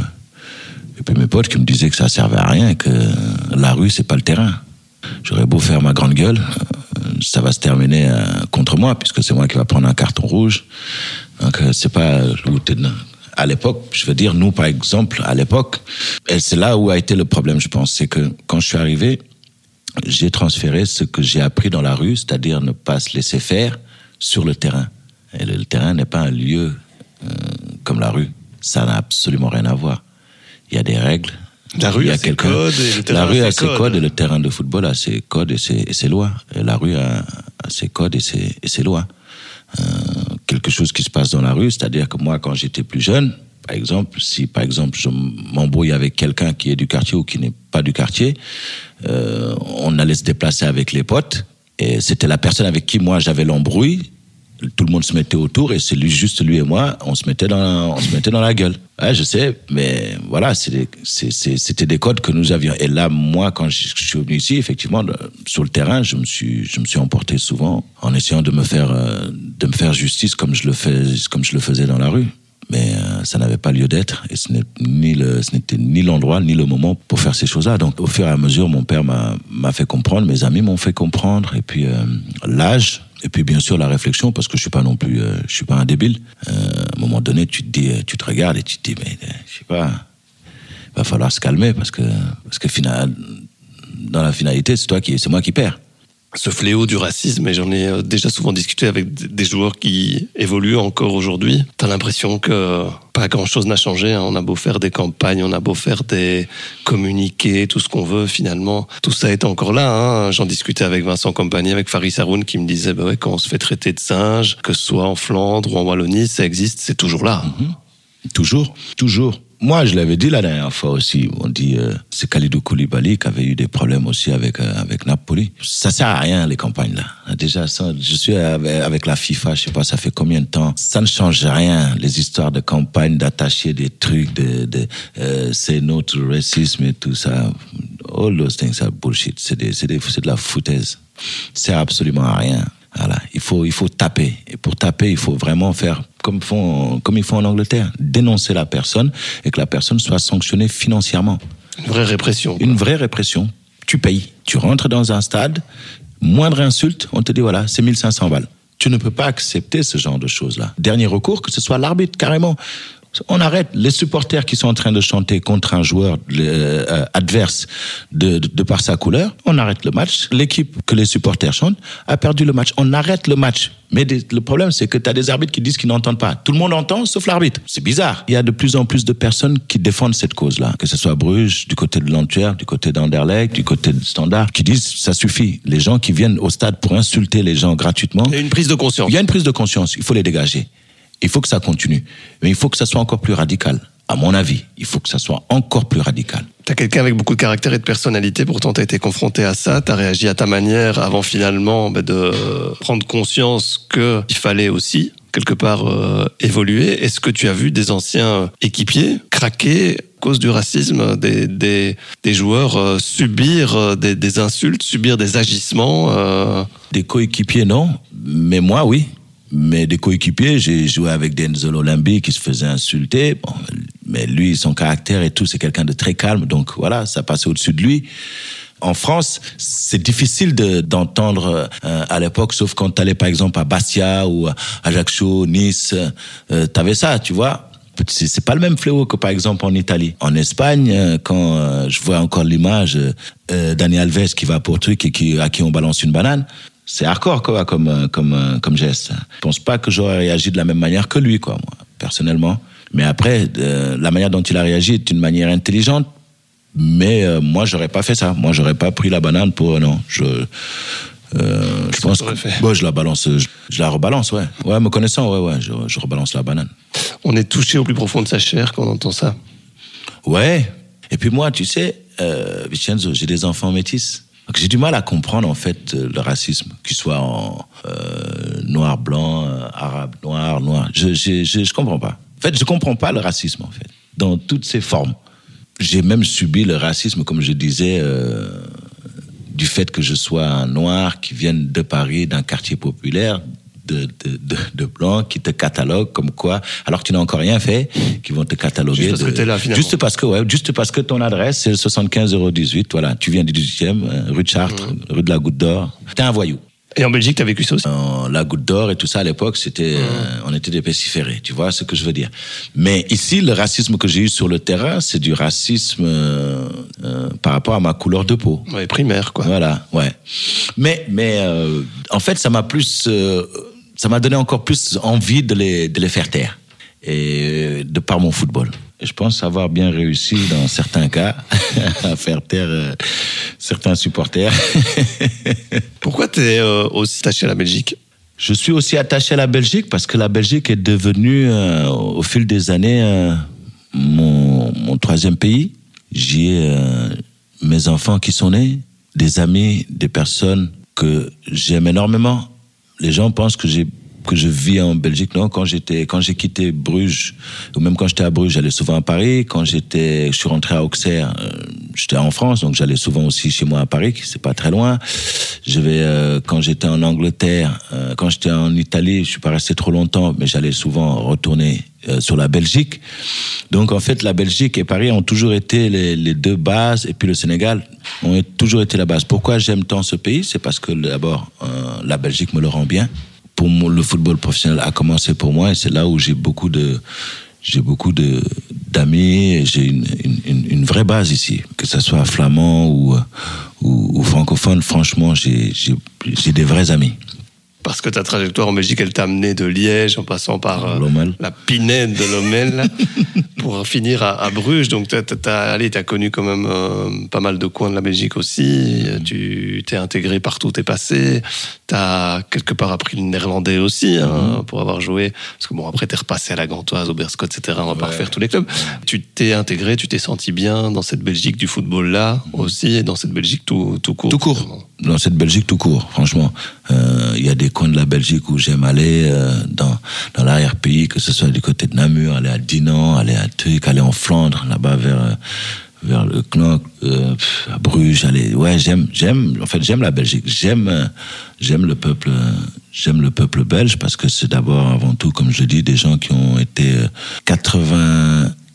et puis mes potes qui me disaient que ça servait à rien, que la rue c'est pas le terrain. J'aurais beau faire ma grande gueule, euh, ça va se terminer euh, contre moi puisque c'est moi qui va prendre un carton rouge. Donc euh, c'est pas. À l'époque, je veux dire, nous par exemple, à l'époque, et c'est là où a été le problème, je pense, c'est que quand je suis arrivé, j'ai transféré ce que j'ai appris dans la rue, c'est-à-dire ne pas se laisser faire sur le terrain. Et le, terrain n'est pas un lieu comme la rue. Ça n'a absolument rien à voir. Il y a des règles. La rue a ses codes et La rue a ses codes. codes et le terrain de football a ses codes et ses, et ses lois. Et la rue a, a ses codes et ses, et ses lois. Euh, quelque chose qui se passe dans la rue, c'est-à-dire que moi, quand j'étais plus jeune, par exemple, si par exemple je m'embrouille avec quelqu'un qui est du quartier ou qui n'est pas du quartier, euh, on allait se déplacer avec les potes et c'était la personne avec qui moi j'avais l'embrouille. Tout le monde se mettait autour et c'est juste lui et moi, on se mettait dans, on se mettait dans la gueule. Je sais, mais voilà, c'était des codes que nous avions. Et là, moi, quand je, suis venu ici, effectivement, le- sur le terrain, je me suis, je me suis emporté souvent en essayant de me faire, euh, de me faire justice comme je le fais, comme je le faisais dans la rue. Mais euh, ça n'avait pas lieu d'être et ce n'est ni le, ce n'était ni l'endroit ni le moment pour faire ces choses-là. Donc, au fur et à mesure, mon père m'a m'a fait comprendre, mes amis m'ont fait comprendre, et puis euh, l'âge, et puis bien sûr la réflexion, parce que je suis pas non plus, euh, je suis pas un débile. Euh, à un moment donné, tu te dis, euh, tu te regardes et tu te dis, mais euh, je sais pas, il va falloir se calmer parce que parce que final, dans la finalité, c'est toi qui, c'est moi qui perds. Ce fléau du racisme, et j'en ai euh, déjà souvent discuté avec des joueurs qui évoluent encore aujourd'hui. T'as l'impression que pas grand-chose n'a changé. hein. On a beau faire des campagnes, on a beau faire des communiqués, tout ce qu'on veut, finalement, tout ça est encore là. hein. J'en discutais avec Vincent Compagnie, avec Faris Haroun, qui me disait, bah ouais, quand on se fait traiter de singe, que ce soit en Flandre ou en Wallonie, ça existe, c'est toujours là. Toujours, toujours. Moi, je l'avais dit la dernière fois aussi. On dit euh, c'est Khalidou Koulibaly qui avait eu des problèmes aussi avec euh, avec Napoli. Ça sert à rien les campagnes là. Déjà, je suis avec, la FIFA. Je sais pas, ça fait combien de temps. Ça ne change rien. Les histoires de campagne, d'attacher des trucs, de, de euh, c'est notre racisme et tout ça. All those things are bullshit. C'est c'est c'est de la foutaise. Sert absolument à rien. Voilà, il faut il faut taper et pour taper il faut vraiment faire comme font comme ils font en Angleterre, dénoncer la personne et que la personne soit sanctionnée financièrement. Une vraie répression. quoi. Une vraie répression. Tu payes, tu rentres dans un stade, moindre insulte, on te dit voilà, c'est 1500 balles. Tu ne peux pas accepter ce genre de choses-là. Dernier recours, que ce soit l'arbitre carrément. On arrête les supporters qui sont en train de chanter contre un joueur euh, adverse de, de, de par sa couleur. On arrête le match. L'équipe que les supporters chantent a perdu le match. On arrête le match. Mais des- le problème, c'est que tu as des arbitres qui disent qu'ils n'entendent pas. Tout le monde entend, sauf l'arbitre. C'est bizarre. Il y a de plus en plus de personnes qui défendent cette cause-là. Que ce soit Bruges, du côté de l'Antwerp, du côté d'Anderlecht, du côté de Standard, qui disent ça suffit. Les gens qui viennent au stade pour insulter les gens gratuitement, Il y a une prise de conscience. il y a une prise de conscience, il faut les dégager. Il faut que ça continue. Mais il faut que ça soit encore plus radical. À mon avis, il faut que ça soit encore plus radical. T'as quelqu'un avec beaucoup de caractère et de personnalité, pourtant t'as été confronté à ça, t'as réagi à ta manière avant finalement bah, de prendre conscience qu'il fallait aussi quelque part euh, évoluer. Est-ce que tu as vu des anciens équipiers craquer à cause du racisme, des, des, des joueurs euh, subir euh, des, des insultes, subir des agissements euh, Des coéquipiers, non. Mais moi, oui. Mais des coéquipiers, j'ai joué avec Denzel Olambi qui se faisait insulter. Bon, mais lui, son caractère et tout, c'est quelqu'un de très calme. Donc voilà, ça passait au-dessus de lui. En France, c'est difficile de- d'entendre euh, à l'époque, sauf quand tu allais par exemple à Bastia ou à Ajaccio, Nice, euh, t'avais ça, tu vois. C'est pas le même fléau que par exemple en Italie. En Espagne, euh, quand euh, je vois encore l'image euh, Dani Alves qui va pour truc et qui, à qui on balance une banane, c'est hardcore quoi, comme, euh, comme, euh, comme geste. Je pense pas que j'aurais réagi de la même manière que lui, quoi, moi, personnellement. Mais après, euh, la manière dont il a réagi est une manière intelligente. Mais euh, moi, j'aurais pas fait ça. Moi, j'aurais pas pris la banane pour. non, je. euh, je pense que fait je la balance, je, je la rebalance, ouais. Ouais, me connaissant, ouais, ouais, je, je rebalance la banane. On est touché au plus profond de sa chair quand on entend ça. Ouais. Et puis moi, tu sais, Vincenzo, j'ai des enfants métis. J'ai du mal à comprendre en fait euh, le racisme, qu'il soit en euh, noir, blanc, euh, arabe, noir, noir. Je, je comprends pas. En fait, je comprends pas le racisme en fait, dans toutes ses formes. J'ai même subi le racisme, comme je disais, du fait que je sois un noir qui vienne de Paris, d'un quartier populaire, de, de, de, de blancs qui te cataloguent comme quoi, alors que tu n'as encore rien fait, qui vont te cataloguer. Juste parce de- que t'es là, finalement. Juste parce que, ouais, juste parce que ton adresse, c'est le 75 018, voilà. Tu viens du 18e, euh, rue de Chartres, Mmh. rue de la Goutte d'Or. T'es un voyou. Et en Belgique, t'as vécu ça aussi? Euh, la Goutte d'Or et tout ça, à l'époque, c'était, euh, on était des pestiférés. Tu vois ce que je veux dire? Mais ici, le racisme que j'ai eu sur le terrain, c'est du racisme, euh, euh, par rapport à ma couleur de peau. Ouais, primaire, quoi. Voilà, ouais. Mais, mais euh, en fait, ça m'a plus, euh, ça m'a donné encore plus envie de les, de les faire taire, et de par mon football. Et je pense avoir bien réussi dans certains cas à faire taire euh, certains supporters. Pourquoi t'es euh, aussi attaché à la Belgique? Je suis aussi attaché à la Belgique parce que la Belgique est devenue, euh, au fil des années, mon, mon troisième pays. J'y ai mes enfants qui sont nés, des amis, des personnes que j'aime énormément. Les gens pensent que j'ai que je vis en Belgique. Non, quand j'étais, quand j'ai quitté Bruges, ou même quand j'étais à Bruges, j'allais souvent à Paris. Quand j'étais, je suis rentré à Auxerre, euh, j'étais en France, donc j'allais souvent aussi chez moi à Paris, qui c'est pas très loin. Je vais, euh, quand j'étais en Angleterre, euh, quand j'étais en Italie, je suis pas resté trop longtemps, mais j'allais souvent retourner sur la Belgique. Donc en fait, la Belgique et Paris ont toujours été les, deux bases, et puis le Sénégal ont toujours été la base. Pourquoi j'aime tant ce pays? C'est parce que d'abord, la Belgique me le rend bien le football professionnel a commencé pour moi et c'est là où j'ai beaucoup de j'ai beaucoup de d'amis j'ai une, une, une, vraie base ici que ce soit flamand ou ou, ou francophone. Franchement j'ai des vrais amis parce que ta trajectoire en Belgique, elle t'a amené de Liège en passant par euh, la Pinède de Lommel pour finir à, à Bruges, donc tu as, connu quand même euh, pas mal de coins de la Belgique aussi. Tu t'es intégré partout, t'es passé. Tu as quelque part appris le néerlandais aussi hein, mm-hmm. pour avoir joué. Parce que bon, après, t'es repassé à la Gantoise, au Berscott, etc. On va pas refaire tous les clubs. Tu t'es intégré, tu t'es senti bien dans cette Belgique du football-là mm-hmm. aussi et dans cette Belgique tout, tout court. Tout court. Dans cette Belgique tout court, franchement. Euh, il y a des coins de la Belgique où j'aime aller euh, dans, dans l'arrière-pays, que ce soit du côté de Namur, aller à Dinan, aller à Tuc, aller en Flandre, là-bas vers euh, vers le Knock, à Bruges, aller. Ouais, j'aime, j'aime. En fait, j'aime la Belgique. J'aime, j'aime le peuple, j'aime le peuple belge parce que c'est d'abord, avant tout, comme je dis, des gens qui ont été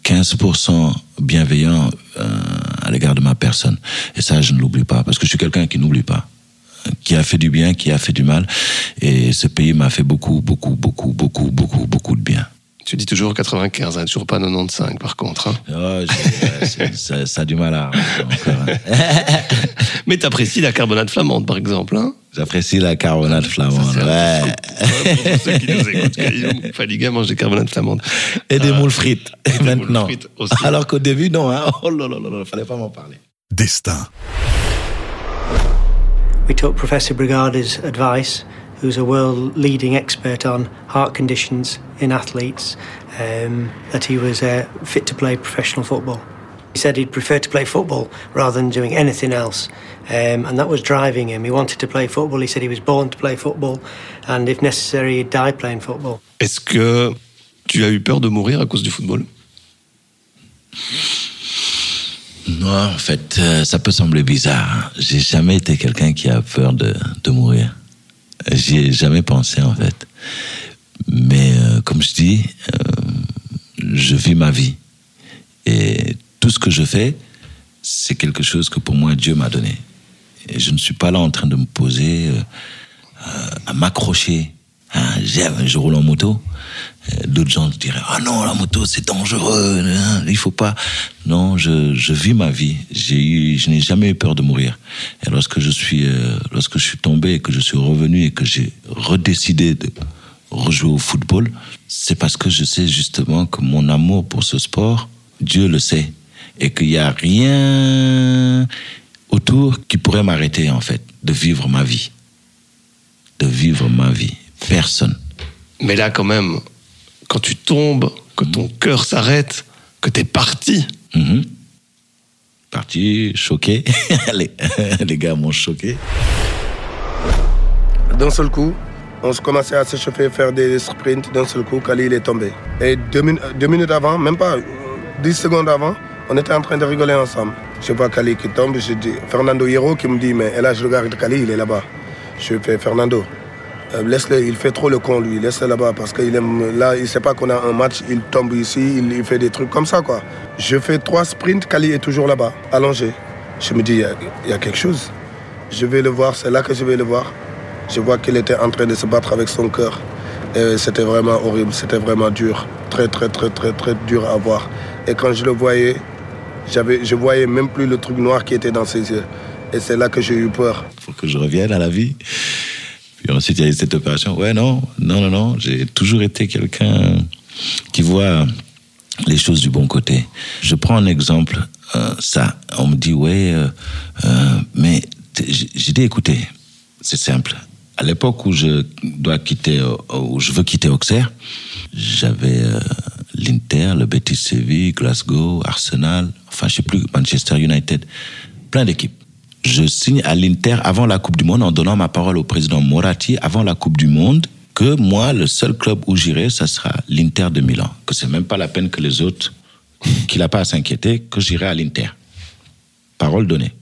95% bienveillants à l'égard de ma personne. Et ça, je ne l'oublie pas parce que je suis quelqu'un qui n'oublie pas qui a fait du bien, qui a fait du mal. Et ce pays m'a fait beaucoup, beaucoup, beaucoup, beaucoup, beaucoup, beaucoup de bien. Tu dis toujours 95, hein, toujours pas 95 par contre. Hein. Oh, ça, ça, a du mal à encore. Hein. Mais t'apprécies la carbonade flamande par exemple. Hein J'apprécie la carbonade flamande, ouais. Pour ceux qui nous écoutent, Fadiga mange des carbonades flamandes. Et des moules frites, maintenant. frites aussi. Alors qu'au début, non, hein. Oh là là là, fallait pas m'en parler. Destin. We took Professor Brigada's advice, who's a world leading expert on heart conditions in athletes, um, that he was uh, fit to play professional football. He said he'd prefer to play football rather than doing anything else. Um, and that was driving him. He wanted to play football. He said he was born to play football. And if necessary, he'd die playing football. Est-ce que tu as eu peur de mourir à cause du football Non, en fait, euh, ça peut sembler bizarre. J'ai jamais été quelqu'un qui a peur de, de mourir. J'y ai jamais pensé, en fait. Mais euh, comme je dis, euh, je vis ma vie. Et tout ce que je fais, c'est quelque chose que pour moi Dieu m'a donné. Et je ne suis pas là en train de me poser, à m'accrocher. Hein, je roule en moto. Euh, d'autres gens diraient ah non la moto c'est dangereux, hein, il faut pas. Non, je, je vis ma vie. J'ai eu, je n'ai jamais eu peur de mourir. Et lorsque je suis euh, lorsque je suis tombé et que je suis revenu et que j'ai redécidé de rejouer au football, c'est parce que je sais justement que mon amour pour ce sport, Dieu le sait, et qu'il n'y a rien autour qui pourrait m'arrêter en fait de vivre ma vie, de vivre ma vie. Personne. Mais là, quand même, quand tu tombes, que ton mhm. cœur s'arrête, que tu es parti. Mhm. Parti, choqué. les, les gars m'ont choqué. D'un seul coup, on se commençait à s'échauffer, faire des sprints. D'un seul coup, Khalil est tombé. Et deux, minutes avant, même pas dix secondes avant, on était en train de rigoler ensemble. Je vois Khalil qui tombe, je dis Fernando Hierro qui me dit Mais là, je regarde Khalil, il est là-bas. Je fais Fernando, euh, laisse-le, il fait trop le con lui, laisse-le là-bas parce qu'il aime là, il sait pas qu'on a un match, il tombe ici, il, fait des trucs comme ça quoi. Je fais trois sprints, Kali est toujours là-bas, allongé. Je me dis, il y, a quelque chose. Je vais le voir, c'est là que je vais le voir. Je vois qu'il était en train de se battre avec son cœur. C'était vraiment horrible, c'était vraiment dur. Très, très, très, très, très dur à voir. Et quand je le voyais, j'avais, je voyais même plus le truc noir qui était dans ses yeux. Et c'est là que j'ai eu peur. Faut que je revienne à la vie. Puis ensuite, il y a eu cette opération. Ouais, non, non, non, non. J'ai toujours été quelqu'un qui voit les choses du bon côté. Je prends un exemple, euh, ça. On me dit, ouais, euh, euh, mais j'ai dit, écoutez, c'est simple. À l'époque où je dois quitter, où je veux quitter Auxerre, j'avais l'Inter, le Betis Séville, Glasgow, Arsenal, enfin, je sais plus, Manchester United, plein d'équipes je signe à l'Inter avant la Coupe du Monde en donnant ma parole au président Moratti avant la Coupe du Monde que moi, le seul club où j'irai, ça sera l'Inter de Milan. Que c'est même pas la peine que les autres, qu'il n'a pas à s'inquiéter, que j'irai à l'Inter. Parole donnée.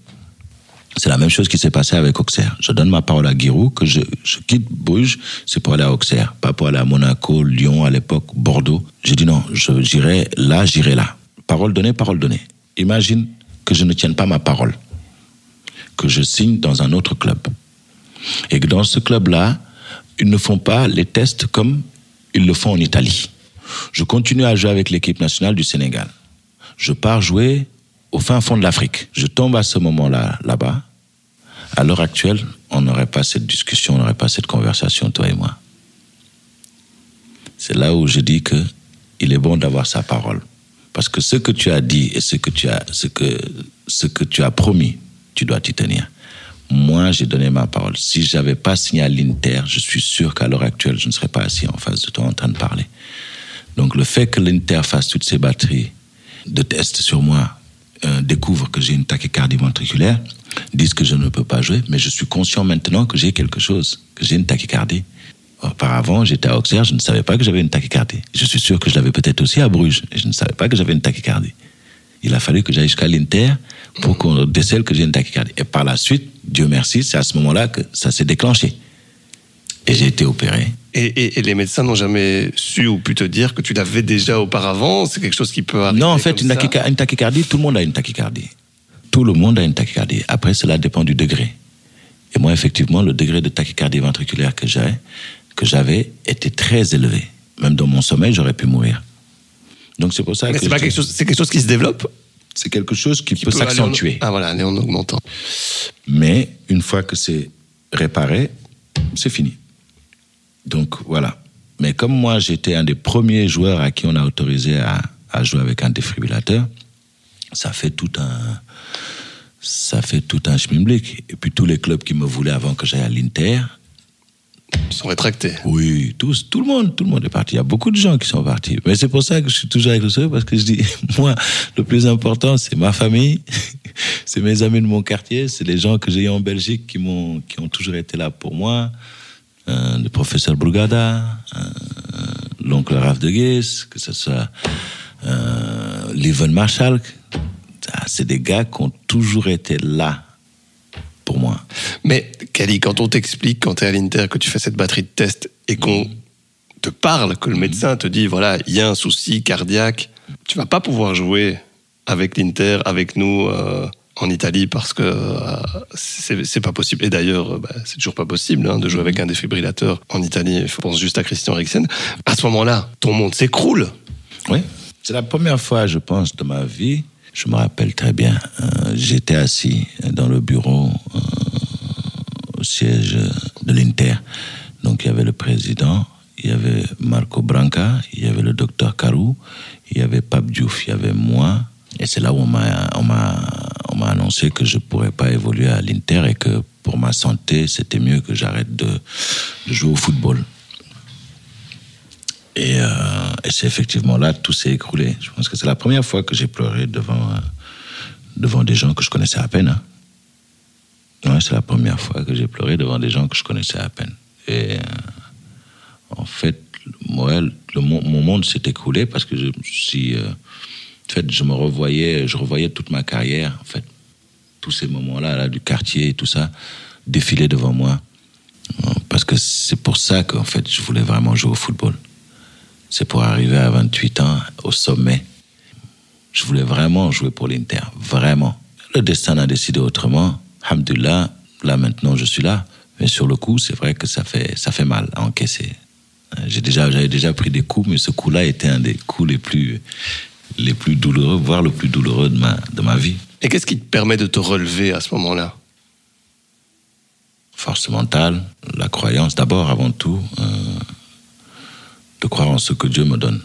C'est la même chose qui s'est passé avec Auxerre. Je donne ma parole à Giroud que je, je quitte Bruges, c'est pour aller à Auxerre, pas pour aller à Monaco, Lyon à l'époque, Bordeaux. J'ai dit non, j'irai là, j'irai là. Parole donnée, parole donnée. Imagine que je ne tienne pas ma parole que je signe dans un autre club. Et que dans ce club-là, ils ne font pas les tests comme ils le font en Italie. Je continue à jouer avec l'équipe nationale du Sénégal. Je pars jouer au fin fond de l'Afrique. Je tombe à ce moment-là, là-bas. À l'heure actuelle, on n'aurait pas cette discussion, on n'aurait pas cette conversation, toi et moi. C'est là où je dis que il est bon d'avoir sa parole. Parce que ce que tu as dit et ce que tu as, ce que, ce que tu as promis, tu dois t'y tenir. Moi, j'ai donné ma parole. Si j'avais pas signé à l'Inter, je suis sûr qu'à l'heure actuelle, je ne serais pas assis en face de toi en train de parler. Donc, le fait que l'Inter fasse toutes ces batteries de tests sur moi, euh, découvre que j'ai une tachycardie ventriculaire, disent que je ne peux pas jouer, mais je suis conscient maintenant que j'ai quelque chose, que j'ai une tachycardie. Auparavant, j'étais à Auxerre, je ne savais pas que j'avais une tachycardie. Je suis sûr que je l'avais peut-être aussi à Bruges, et je ne savais pas que j'avais une tachycardie. Il a fallu que j'aille jusqu'à l'Inter pour qu'on décèle que j'ai une tachycardie. Et par la suite, Dieu merci, c'est à ce moment-là que ça s'est déclenché. Et j'ai été opéré. Et, et- et les médecins n'ont jamais su ou pu te dire que tu l'avais déjà auparavant? C'est quelque chose qui peut arriver Non, en fait, une, tachycardie, tout le monde a une tachycardie. Tout le monde a une tachycardie. Après, cela dépend du degré. Et moi, effectivement, le degré de tachycardie ventriculaire que j'avais, que j'avais était très élevé. Même dans mon sommeil, j'aurais pu mourir. Donc c'est pour ça Mais que c'est pas je- quelque chose, c'est quelque chose qui se développe? C'est quelque chose qui, qui peut en- s'accentuer. Ah voilà, aller en augmentant. Mais une fois que c'est réparé, c'est fini. Donc voilà. Mais comme moi, j'étais un des premiers joueurs à qui on a autorisé à, à jouer avec un défibrillateur, ça fait tout un, ça fait tout un schmilblick. Et puis tous les clubs qui me voulaient avant que j'aille à l'Inter, sont rétractés. oui, tous, tout le monde, tout le monde est parti. Il y a beaucoup de gens qui sont partis. Mais c'est pour ça que je suis toujours avec le sourire parce que je dis, moi, le plus important, c'est ma famille, c'est mes amis de mon quartier, c'est les gens que j'ai eu en Belgique qui m'ont, qui ont toujours été là pour moi. Euh, le professeur Brugada, euh, l'oncle Raph de Gues, que ce soit euh, Leven Marshall. Ah, C'est des gars qui ont toujours été là pour moi. Mais Kali, quand on t'explique, quand tu es à l'Inter, que tu fais cette batterie de tests et qu'on te parle, que le médecin te dit, voilà, il y a un souci cardiaque, tu vas pas pouvoir jouer avec l'Inter, avec nous euh, en Italie parce que euh, c'est pas possible. Et d'ailleurs, euh, bah, c'est toujours pas possible hein, de jouer avec un défibrillateur en Italie. Il faut penser juste à Christian Eriksen. À ce moment-là, ton monde s'écroule. Oui. C'est la première fois, je pense, de ma vie. Je me rappelle très bien. euh, J'étais assis dans le bureau euh, au siège de l'Inter. Donc il y avait le président, il y avait Marco Branca, il y avait le docteur Carou, il y avait Pape Diouf, il y avait moi. Et c'est là où on m'a on m'a on m'a annoncé que je pourrais pas évoluer à l'Inter et que pour ma santé, c'était mieux que j'arrête de jouer au football. Et, euh, et c'est effectivement là, tout s'est écroulé. Je pense que c'est la première fois que j'ai pleuré devant, euh, devant des gens que je connaissais à peine. hein. Ouais, c'est la première fois que j'ai pleuré devant des gens que je connaissais à peine. Et euh, en fait, moi, le, mon, mon monde s'est écroulé parce que je euh, en fait, je me revoyais, je revoyais toute ma carrière, en fait. Tous ces moments-là, là, du quartier et tout ça, défiler devant moi. Parce que c'est pour ça qu'en fait, je voulais vraiment jouer au football. C'est pour arriver à 28 ans au sommet. Je voulais vraiment jouer pour l'Inter, vraiment. Le destin a décidé autrement. Alhamdulillah, là maintenant je suis là. Mais sur le coup, c'est vrai que ça fait, ça fait mal à encaisser. J'ai déjà, j'avais déjà pris des coups, mais ce coup-là était un des coups les plus, les plus douloureux, voire le plus douloureux de ma, de ma vie. Et qu'est-ce qui te permet de te relever à ce moment-là? Force mentale, la croyance d'abord, avant tout, euh, de croire en ce que Dieu me donne.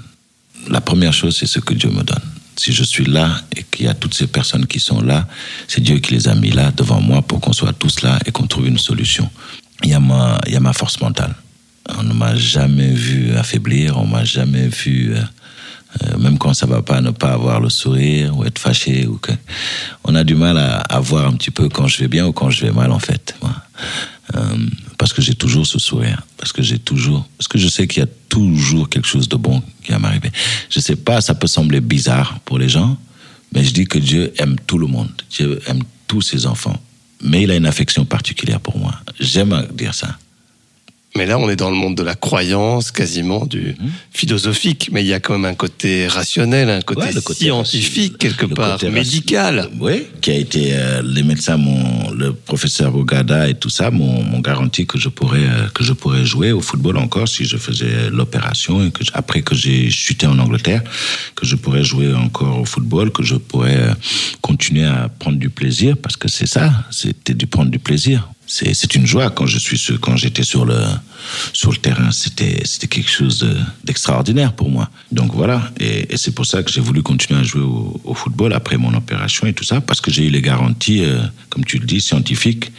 La première chose, c'est ce que Dieu me donne. Si je suis là et qu'il y a toutes ces personnes qui sont là, c'est Dieu qui les a mis là devant moi pour qu'on soit tous là et qu'on trouve une solution. Il y a ma, force mentale. On ne m'a jamais vu affaiblir, on m'a jamais vu, euh, euh, même quand ça va pas, ne pas avoir le sourire ou être fâché. Ou que... On a du mal à, voir un petit peu quand je vais bien ou quand je vais mal, en fait. Euh, parce que j'ai toujours ce sourire, parce que j'ai toujours, parce que je sais qu'il y a toujours quelque chose de bon qui va m'arriver. Je sais pas, ça peut sembler bizarre pour les gens, mais je dis que Dieu aime tout le monde, Dieu aime tous ses enfants, mais il a une affection particulière pour moi. J'aime dire ça. Mais là, on est dans le monde de la croyance, quasiment du Mhm. philosophique. Mais il y a quand même un côté rationnel, un côté, Ouais, le côté scientifique, quelque Le part, côté médical. Oui, qui a été euh, les médecins, le professeur Bogada et tout ça m'ont garanti que je pourrais euh, que je pourrais jouer au football encore si je faisais l'opération et que après que j'ai chuté en Angleterre, que je pourrais jouer encore au football, que je pourrais euh, continuer à prendre du plaisir parce que c'est ça, c'était du prendre du plaisir. C'est une joie quand je suis quand j'étais sur le sur le terrain. C'était c'était quelque chose de- d'extraordinaire pour moi. Donc voilà. Et, c'est pour ça que j'ai voulu continuer à jouer au, au football après mon opération et tout ça parce que j'ai eu les garanties euh, comme tu le dis scientifiques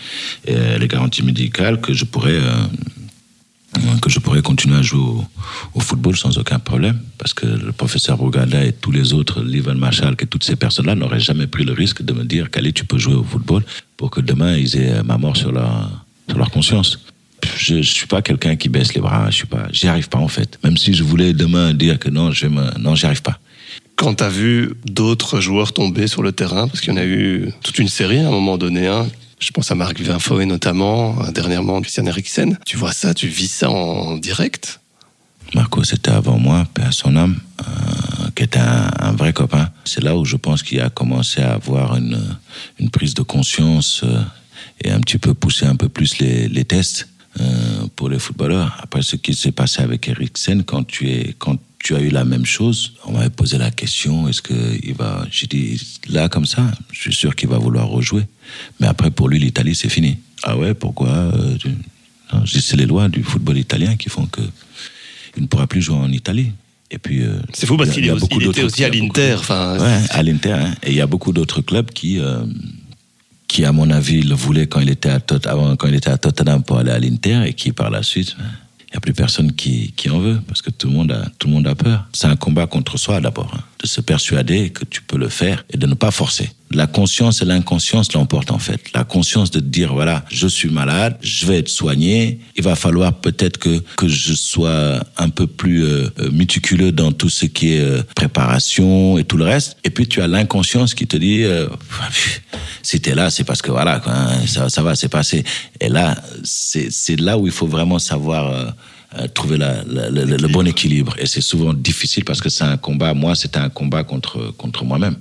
euh, les garanties médicales que je pourrais euh, que je pourrais continuer à jouer au, football sans aucun problème, parce que le professeur Bougada et tous les autres, Livan Marshall, que toutes ces personnes-là n'auraient jamais pris le risque de me dire qu'allez, tu peux jouer au football, pour que demain ils aient ma mort sur leur, conscience. Je, je suis pas quelqu'un qui baisse les bras, je suis j'y arrive pas en fait. Même si je voulais demain dire que non, je non, j'y arrive pas. Quand tu as vu d'autres joueurs tomber sur le terrain, parce qu'il y en a eu toute une série à un moment donné, hein, je pense à Marc Vinfoe notamment, euh, dernièrement Christian Eriksen, tu vois ça, tu vis ça en direct? Marco, c'était avant moi, son âme, euh, qui était un, un vrai copain. C'est là où je pense qu'il a commencé à avoir une, une prise de conscience euh, et un petit peu pousser un peu plus les, les tests euh, pour les footballeurs. Après ce qui s'est passé avec Eriksen, quand tu es, quand tu as eu la même chose, on m'avait posé la question, est-ce que il va, j'ai dit, là, comme ça, je suis sûr qu'il va vouloir rejouer. Mais après, pour lui, l'Italie, c'est fini. Ah ouais, pourquoi? euh, tu- c'est les lois du football italien qui font que il ne pourra plus jouer en Italie. Et puis, euh, C'est fou parce il y a- qu'il était d'autres- aussi à l'Inter. Enfin, Ouais, à l'Inter. hein. Et il y a beaucoup d'autres clubs qui, euh, qui, à mon avis, le voulaient quand il était à, quand il était à Tottenham pour aller à l'Inter et qui, par la suite, il n'y a plus personne qui, qui en veut parce que tout le monde a, tout le monde a peur. C'est un combat contre soi d'abord, hein, de se persuader que tu peux le faire et de ne pas forcer. La conscience et l'inconscience l'emportent en fait. La conscience de te dire voilà, je suis malade, je vais être soigné. Il va falloir peut-être que que je sois un peu plus euh, euh, méticuleux dans tout ce qui est euh, préparation et tout le reste. Et puis tu as l'inconscience qui te dit euh, si t'es là, c'est parce que voilà, quoi, hein, ça, ça va, c'est passé. Et là, c'est c'est là où il faut vraiment savoir. euh, trouver la, la- la- le bon équilibre et c'est souvent difficile parce que c'est un combat moi c'était un combat contre contre moi-même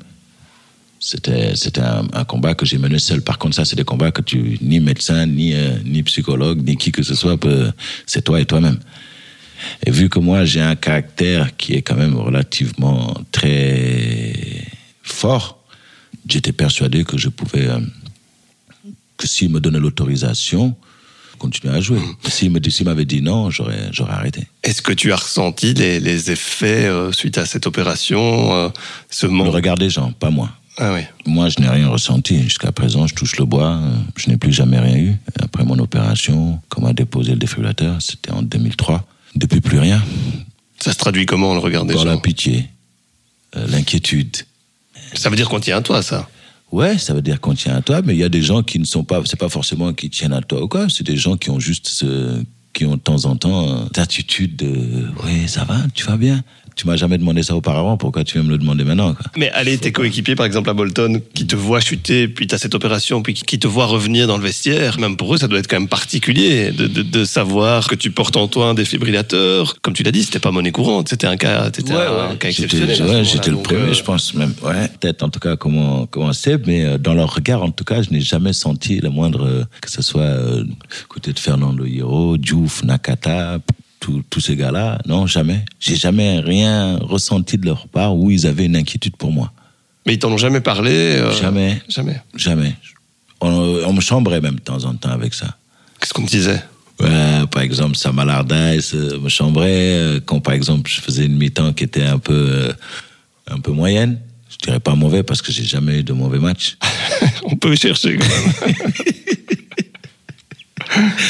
c'était c'était un, un combat que j'ai mené seul. Par contre, ça, c'est des combats que tu ni médecin, ni euh, ni psychologue, ni qui que ce soit peut. C'est toi et toi-même. Et vu que moi, j'ai un caractère qui est quand même relativement très fort, j'étais persuadé que je pouvais euh, que s'il me donnait l'autorisation, continuer à jouer. S'il dit- s'il m'avait dit non, j'aurais j'aurais arrêté. Est-ce que tu as ressenti les, les effets euh, suite à cette opération euh, Ce Le regard des gens, pas moi. Ah oui. Moi, je n'ai rien ressenti. Jusqu'à présent, je touche le bois. euh, Je n'ai plus jamais rien eu. Après mon opération, qu'on m'a déposé le défibrillateur, c'était en 2003. Depuis plus rien. Ça se traduit comment le regard des Encore la pitié, euh, l'inquiétude. Ça veut dire qu'on tient à toi, ça. Ouais, ça veut dire qu'on tient à toi, mais il y a des gens qui ne sont pas, c'est pas forcément qui tiennent à toi ou quoi, c'est des gens qui ont juste ce, qui ont de temps en temps euh, cette attitude de, ouais, ça va, tu vas bien. Tu m'as jamais demandé ça auparavant, pourquoi tu viens me le demander maintenant, quoi? Mais aller tes coéquipiers, par exemple à Bolton, qui te voient chuter, puis tu as cette opération, puis qui te voient revenir dans le vestiaire, même pour eux, ça doit être quand même particulier de, de, de savoir que tu portes en toi un défibrillateur. Comme tu l'as dit, c'était pas monnaie courante, c'était un cas, un exceptionnel. ouais, moment-là. j'étais le premier, euh, je pense même. Ouais, peut-être en tout cas comment comment c'est, mais euh, dans leur regard, en tout cas, je n'ai jamais senti le moindre euh, que ce soit euh, côté de Fernando Hierro, Diouf, Nakata, tous ces gars-là. Non, jamais. J'ai jamais rien ressenti de leur part où ils avaient une inquiétude pour moi. Mais ils t'en ont jamais parlé euh, Jamais, Jamais. jamais. On, on me chambrait même de temps en temps avec ça. Qu'est-ce qu'on te disait? Ouais, par exemple, Sam Allardyce me chambrait euh, quand, par exemple, je faisais une mi-temps qui était un peu, euh, un peu moyenne. Je dirais pas mauvais parce que j'ai jamais eu de mauvais match. On peut chercher quand même.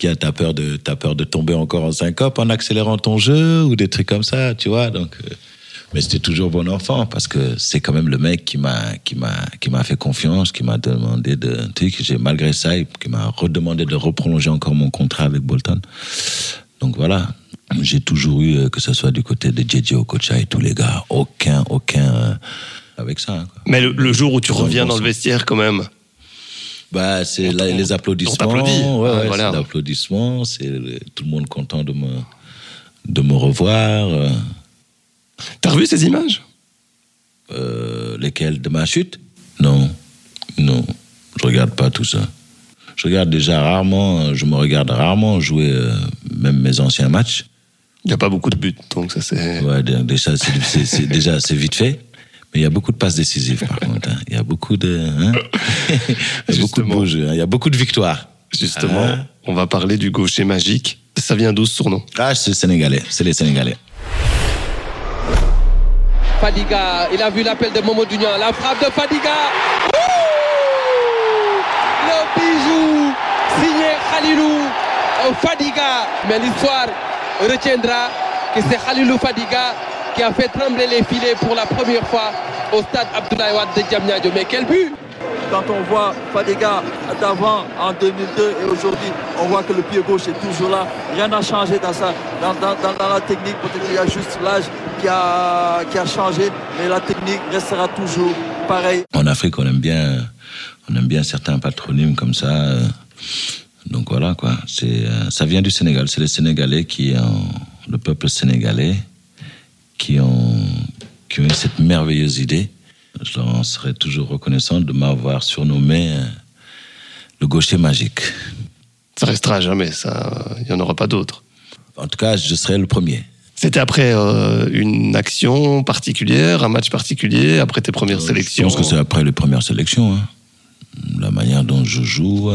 Qu'il y a T'as peur de, t'as peur de tomber encore en syncope en accélérant ton jeu ou des trucs comme ça, tu vois Donc, euh, mais c'était toujours bon enfant parce que c'est quand même le mec qui m'a, qui m'a, qui m'a fait confiance, qui m'a demandé de, que j'ai malgré ça, qui m'a redemandé de reprolonger encore mon contrat avec Bolton. Donc voilà, j'ai toujours eu, euh, que ce soit du côté de JJ Okocha et tous les gars, aucun, aucun euh, avec ça. hein, quoi. Mais le, le jour où tu reviens dans le vestiaire, quand même, Bah, c'est les applaudissements. Ouais, Ah, ouais, voilà. c'est l'applaudissement. C'est tout le monde content de me, de me revoir. euh, t'as revu ces images? Euh, lesquels de ma chute? Non, non, je regarde pas tout ça. Je regarde déjà rarement, euh, je me regarde rarement jouer euh, même mes anciens matchs. Il n'y a pas beaucoup de buts, donc ça c'est... Ouais, déjà, c'est vite fait. Mais il y a beaucoup de passes décisives, par contre. hein. Il y a beaucoup de, hein. il y a beaucoup de beaux jeux. hein. Il y a beaucoup de victoires. Justement, Ah. on va parler du gaucher magique. Ça vient d'où ce surnom Ah, c'est Sénégalais. C'est les Sénégalais. Fadiga, il a vu l'appel de Momo Dunian, la frappe de Fadiga. Ouh Le bijou signé Khalilou Fadiga. Mais l'histoire retiendra que c'est Khalilou Fadiga qui a fait trembler les filets pour la première fois au stade Abdoulaye Wade de Diamniadio. Mais quel but Quand on voit Fadiga d'avant en 2002 et aujourd'hui, on voit que le pied gauche est toujours là. Rien n'a changé dans, ça, dans, dans- dans- dans la technique. Peut-être qu'il y a juste l'âge qui a, qui a changé, mais la technique restera toujours pareille. En Afrique, on aime bien, on aime bien certains patronymes comme ça. Donc voilà quoi. C'est, euh, ça vient du Sénégal. C'est les Sénégalais qui ont, le peuple sénégalais, qui ont, qui ont eu cette merveilleuse idée. Je leur en serai toujours reconnaissant de m'avoir surnommé euh, le gaucher magique. Ça restera jamais, ça. Il n'y en aura pas d'autres. En tout cas, je serai le premier. C'était après euh, une action particulière, un match particulier, après tes premières sélections? Je pense que c'est après les premières sélections. hein. La manière dont je joue.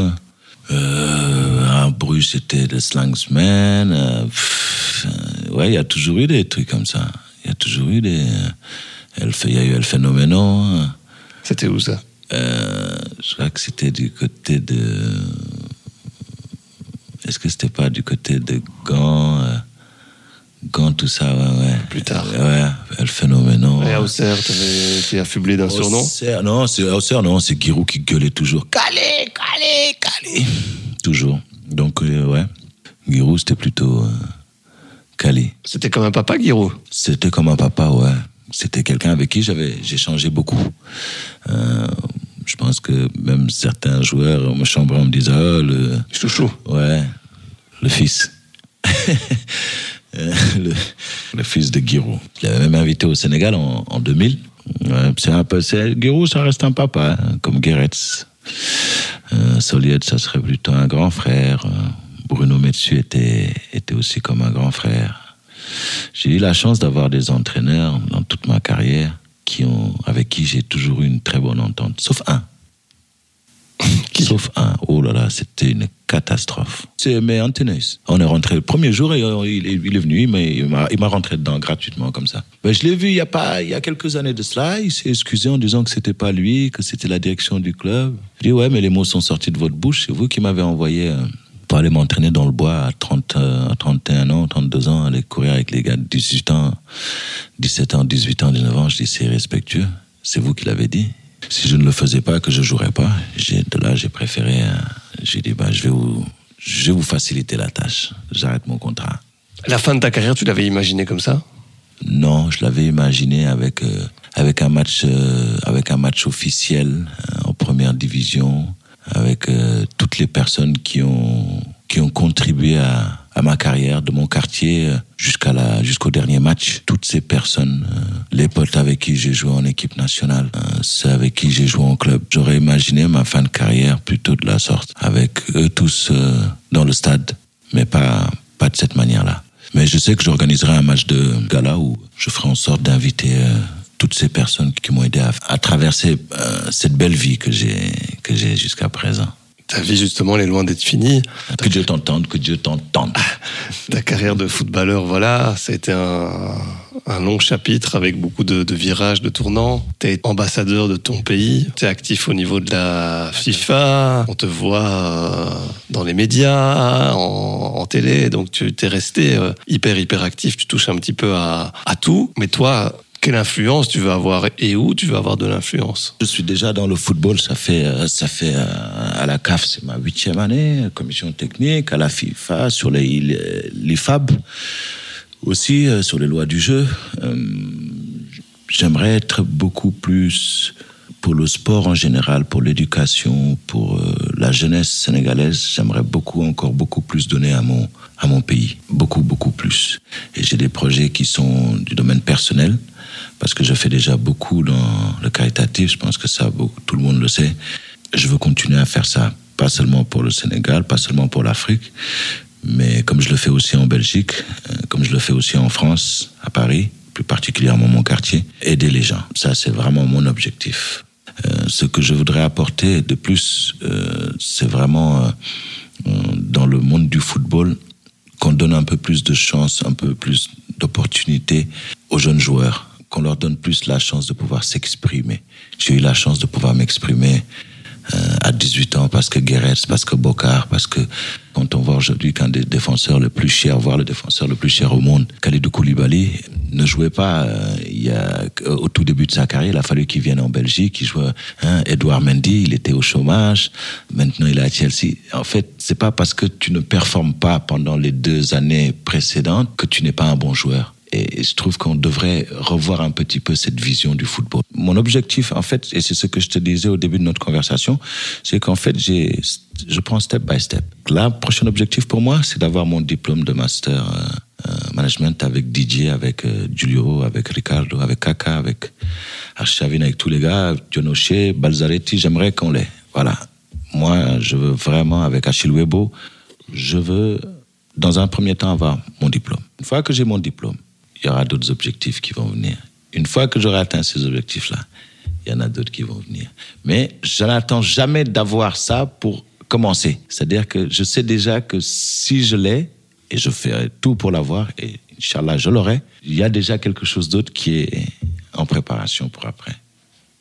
Euh, à Bruges, c'était le Slangsman. Euh, euh, ouais, il y a toujours eu des trucs comme ça. Il y a toujours eu des. Fait, il y a eu El Phénoméno. hein. C'était où ça? Euh, je crois que c'était du côté de. Est-ce que c'était pas du côté de Gand euh, Gand, tout ça, ouais, ouais. Plus tard. Ouais, El Phénoméno. Et Auxerre, t'avais été affublé d'un surnom? Auxerre, non, c'est Auxerre, non, c'est Giroud qui gueulait toujours. Calé, calé, calé. Toujours. Donc, euh, ouais. Giroud, c'était plutôt C'était comme un papa, Giroud. C'était comme un papa, ouais. C'était quelqu'un avec qui j'avais, j'ai changé beaucoup. Euh, je pense que même certains joueurs me chambraient en me disant, oh, le, Chouchou. Ouais, le fils. Le, le fils de Giroud. Je l'avais même invité au Sénégal en, en 2000. Ouais, c'est un peu, c'est, Giroud, ça reste un papa, hein, comme Guéretz. Euh, Solied, ça serait plutôt un grand frère. Euh, Bruno Metsu était, était aussi comme un grand frère. J'ai eu la chance d'avoir des entraîneurs dans toute ma carrière qui ont, avec qui j'ai toujours eu une très bonne entente, sauf un. Sauf un. Oh là là, c'était une catastrophe. C'est mais Antenes. On est rentré le premier jour et euh, il, est- venu, il m'a- il m'a rentré dedans gratuitement comme ça. Ben, je l'ai vu il y a pas, il y a quelques années de cela. Il s'est excusé en disant que c'était pas lui, que c'était la direction du club. Je dis ouais, mais les mots sont sortis de votre bouche. C'est vous qui m'avez envoyé euh, pour aller m'entraîner dans le bois à 30, euh, à 31 ans, 32 ans, aller courir avec les gars de 18 ans, 17 ans, 18 ans, 19 ans. Je dis c'est respectueux. C'est vous qui l'avez dit. Si je ne le faisais pas, que je jouerais pas, j'ai, de là, j'ai préféré, euh, j'ai dit, bah, je vais vous, je vais vous faciliter la tâche. J'arrête mon contrat. La fin de ta carrière, tu l'avais imaginé comme ça? Non, je l'avais imaginé avec, euh, avec un match, euh, avec un match officiel euh, en première division, avec euh, toutes les personnes qui ont, qui ont contribué à, ma carrière, de mon quartier euh, jusqu'à la, jusqu'au dernier match. Toutes ces personnes, euh, les potes avec qui j'ai joué en équipe nationale, euh, ceux avec qui j'ai joué en club. J'aurais imaginé ma fin de carrière plutôt de la sorte, avec eux tous dans le stade, mais pas, pas de cette manière-là. Mais je sais que j'organiserai un match de gala où je ferai en sorte d'inviter toutes ces personnes qui m'ont aidé à, à traverser euh, cette belle vie que j'ai que j'ai jusqu'à présent. Ta vie, justement, elle est loin d'être finie. Que Dieu t'entende, que Dieu t'entende. Ta carrière de footballeur, voilà, ça a été un, un long chapitre avec beaucoup de, de virages, de tournants. Tu es ambassadeur de ton pays, tu es actif au niveau de la FIFA, on te voit euh, dans les médias, en, en télé, donc tu t'es resté euh, hyper, hyper actif, tu touches un petit peu à, à tout. Mais toi, quelle influence tu veux avoir et où tu veux avoir de l'influence? Je suis déjà dans le football, ça fait, euh, ça fait euh, à la CAF, c'est ma huitième année, commission technique, à la FIFA, sur les, les, FAB, aussi euh, sur les lois du jeu. J'aimerais être beaucoup plus pour le sport en général, pour l'éducation, pour la jeunesse sénégalaise. J'aimerais beaucoup, encore beaucoup plus donner à mon, à mon pays. Beaucoup, beaucoup plus. Et j'ai des projets qui sont du domaine personnel parce que je fais déjà beaucoup dans le caritatif, je pense que ça, tout le monde le sait. Je veux continuer à faire ça, pas seulement pour le Sénégal, pas seulement pour l'Afrique, mais comme je le fais aussi en Belgique, euh, comme je le fais aussi en France, à Paris, plus particulièrement mon quartier, aider les gens. Ça, c'est vraiment mon objectif. Euh, ce que je voudrais apporter de plus, euh, c'est vraiment dans le monde du football qu'on donne un peu plus de chance, un peu plus d'opportunités aux jeunes joueurs, qu'on leur donne plus la chance de pouvoir s'exprimer. J'ai eu la chance de pouvoir m'exprimer euh, à 18 ans parce que Guéret, parce que Bocard, parce que quand on voit aujourd'hui qu'un des défenseurs le plus cher, voire le défenseur le plus cher au monde, Khalidou Koulibaly, ne jouait pas euh, il a, au tout début de sa carrière. Il a fallu qu'il vienne en Belgique. Il jouait, hein, Edouard Mendy, il était au chômage. Maintenant, il est à Chelsea. En fait, c'est pas parce que tu ne performes pas pendant les deux années précédentes que tu n'es pas un bon joueur. Et je trouve qu'on devrait revoir un petit peu cette vision du football. Mon objectif, en fait, et c'est ce que je te disais au début de notre conversation, c'est qu'en fait, j'ai, je prends step by step. Là, prochain objectif pour moi, c'est d'avoir mon diplôme de master euh, euh, management avec Didier, avec euh, Giulio, avec Ricardo, avec Kaka, avec Archavine, avec tous les gars, Dionoche, Balzaretti. J'aimerais qu'on l'ait. Voilà. Moi, je veux vraiment, avec Achille Webo, je veux, dans un premier temps, avoir mon diplôme. Une fois que j'ai mon diplôme, il y aura d'autres objectifs qui vont venir. Une fois que j'aurai atteint ces objectifs-là, il y en a d'autres qui vont venir. Mais je n'attends jamais d'avoir ça pour commencer. C'est-à-dire que je sais déjà que si je l'ai, et je ferai tout pour l'avoir, et Inch'Allah, je l'aurai, il y a déjà quelque chose d'autre qui est en préparation pour après.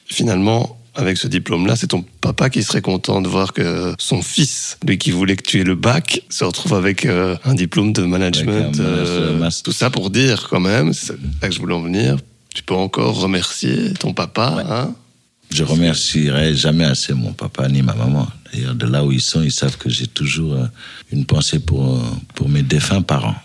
Finalement, avec ce diplôme-là, c'est ton papa qui serait content de voir que son fils, lui qui voulait que tu aies le bac, se retrouve avec euh, un diplôme de management. Euh, tout ça pour dire quand même, c'est là que je voulais en venir, tu peux encore remercier ton papa. Hein? Je remercierai jamais assez mon papa ni ma maman. D'ailleurs, de là où ils sont, ils savent que j'ai toujours euh, une pensée pour, pour mes défunts parents.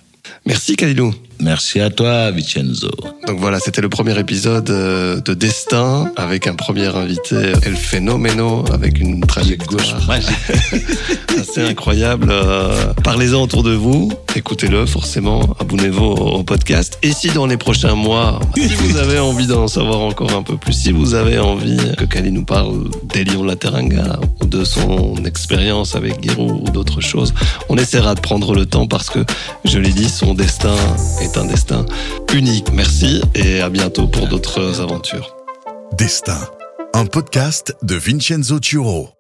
Merci Kalilou. Merci à toi, Vincenzo. Donc voilà, c'était le premier épisode euh, de Destin avec un premier invité, El Fenomeno, avec une trajectoire assez incroyable. Euh, Parlez-en autour de vous, écoutez-le forcément, abonnez-vous au podcast. Et si dans les prochains mois, si vous avez envie d'en savoir encore un peu plus, si vous avez envie que Kali nous parle des Lions de la Teranga ou de son expérience avec Giroud ou d'autres choses, on essaiera de prendre le temps parce que, je l'ai dit, son destin un destin unique. Merci et à bientôt pour d'autres aventures. Destin, un podcast de Vincenzo Turo.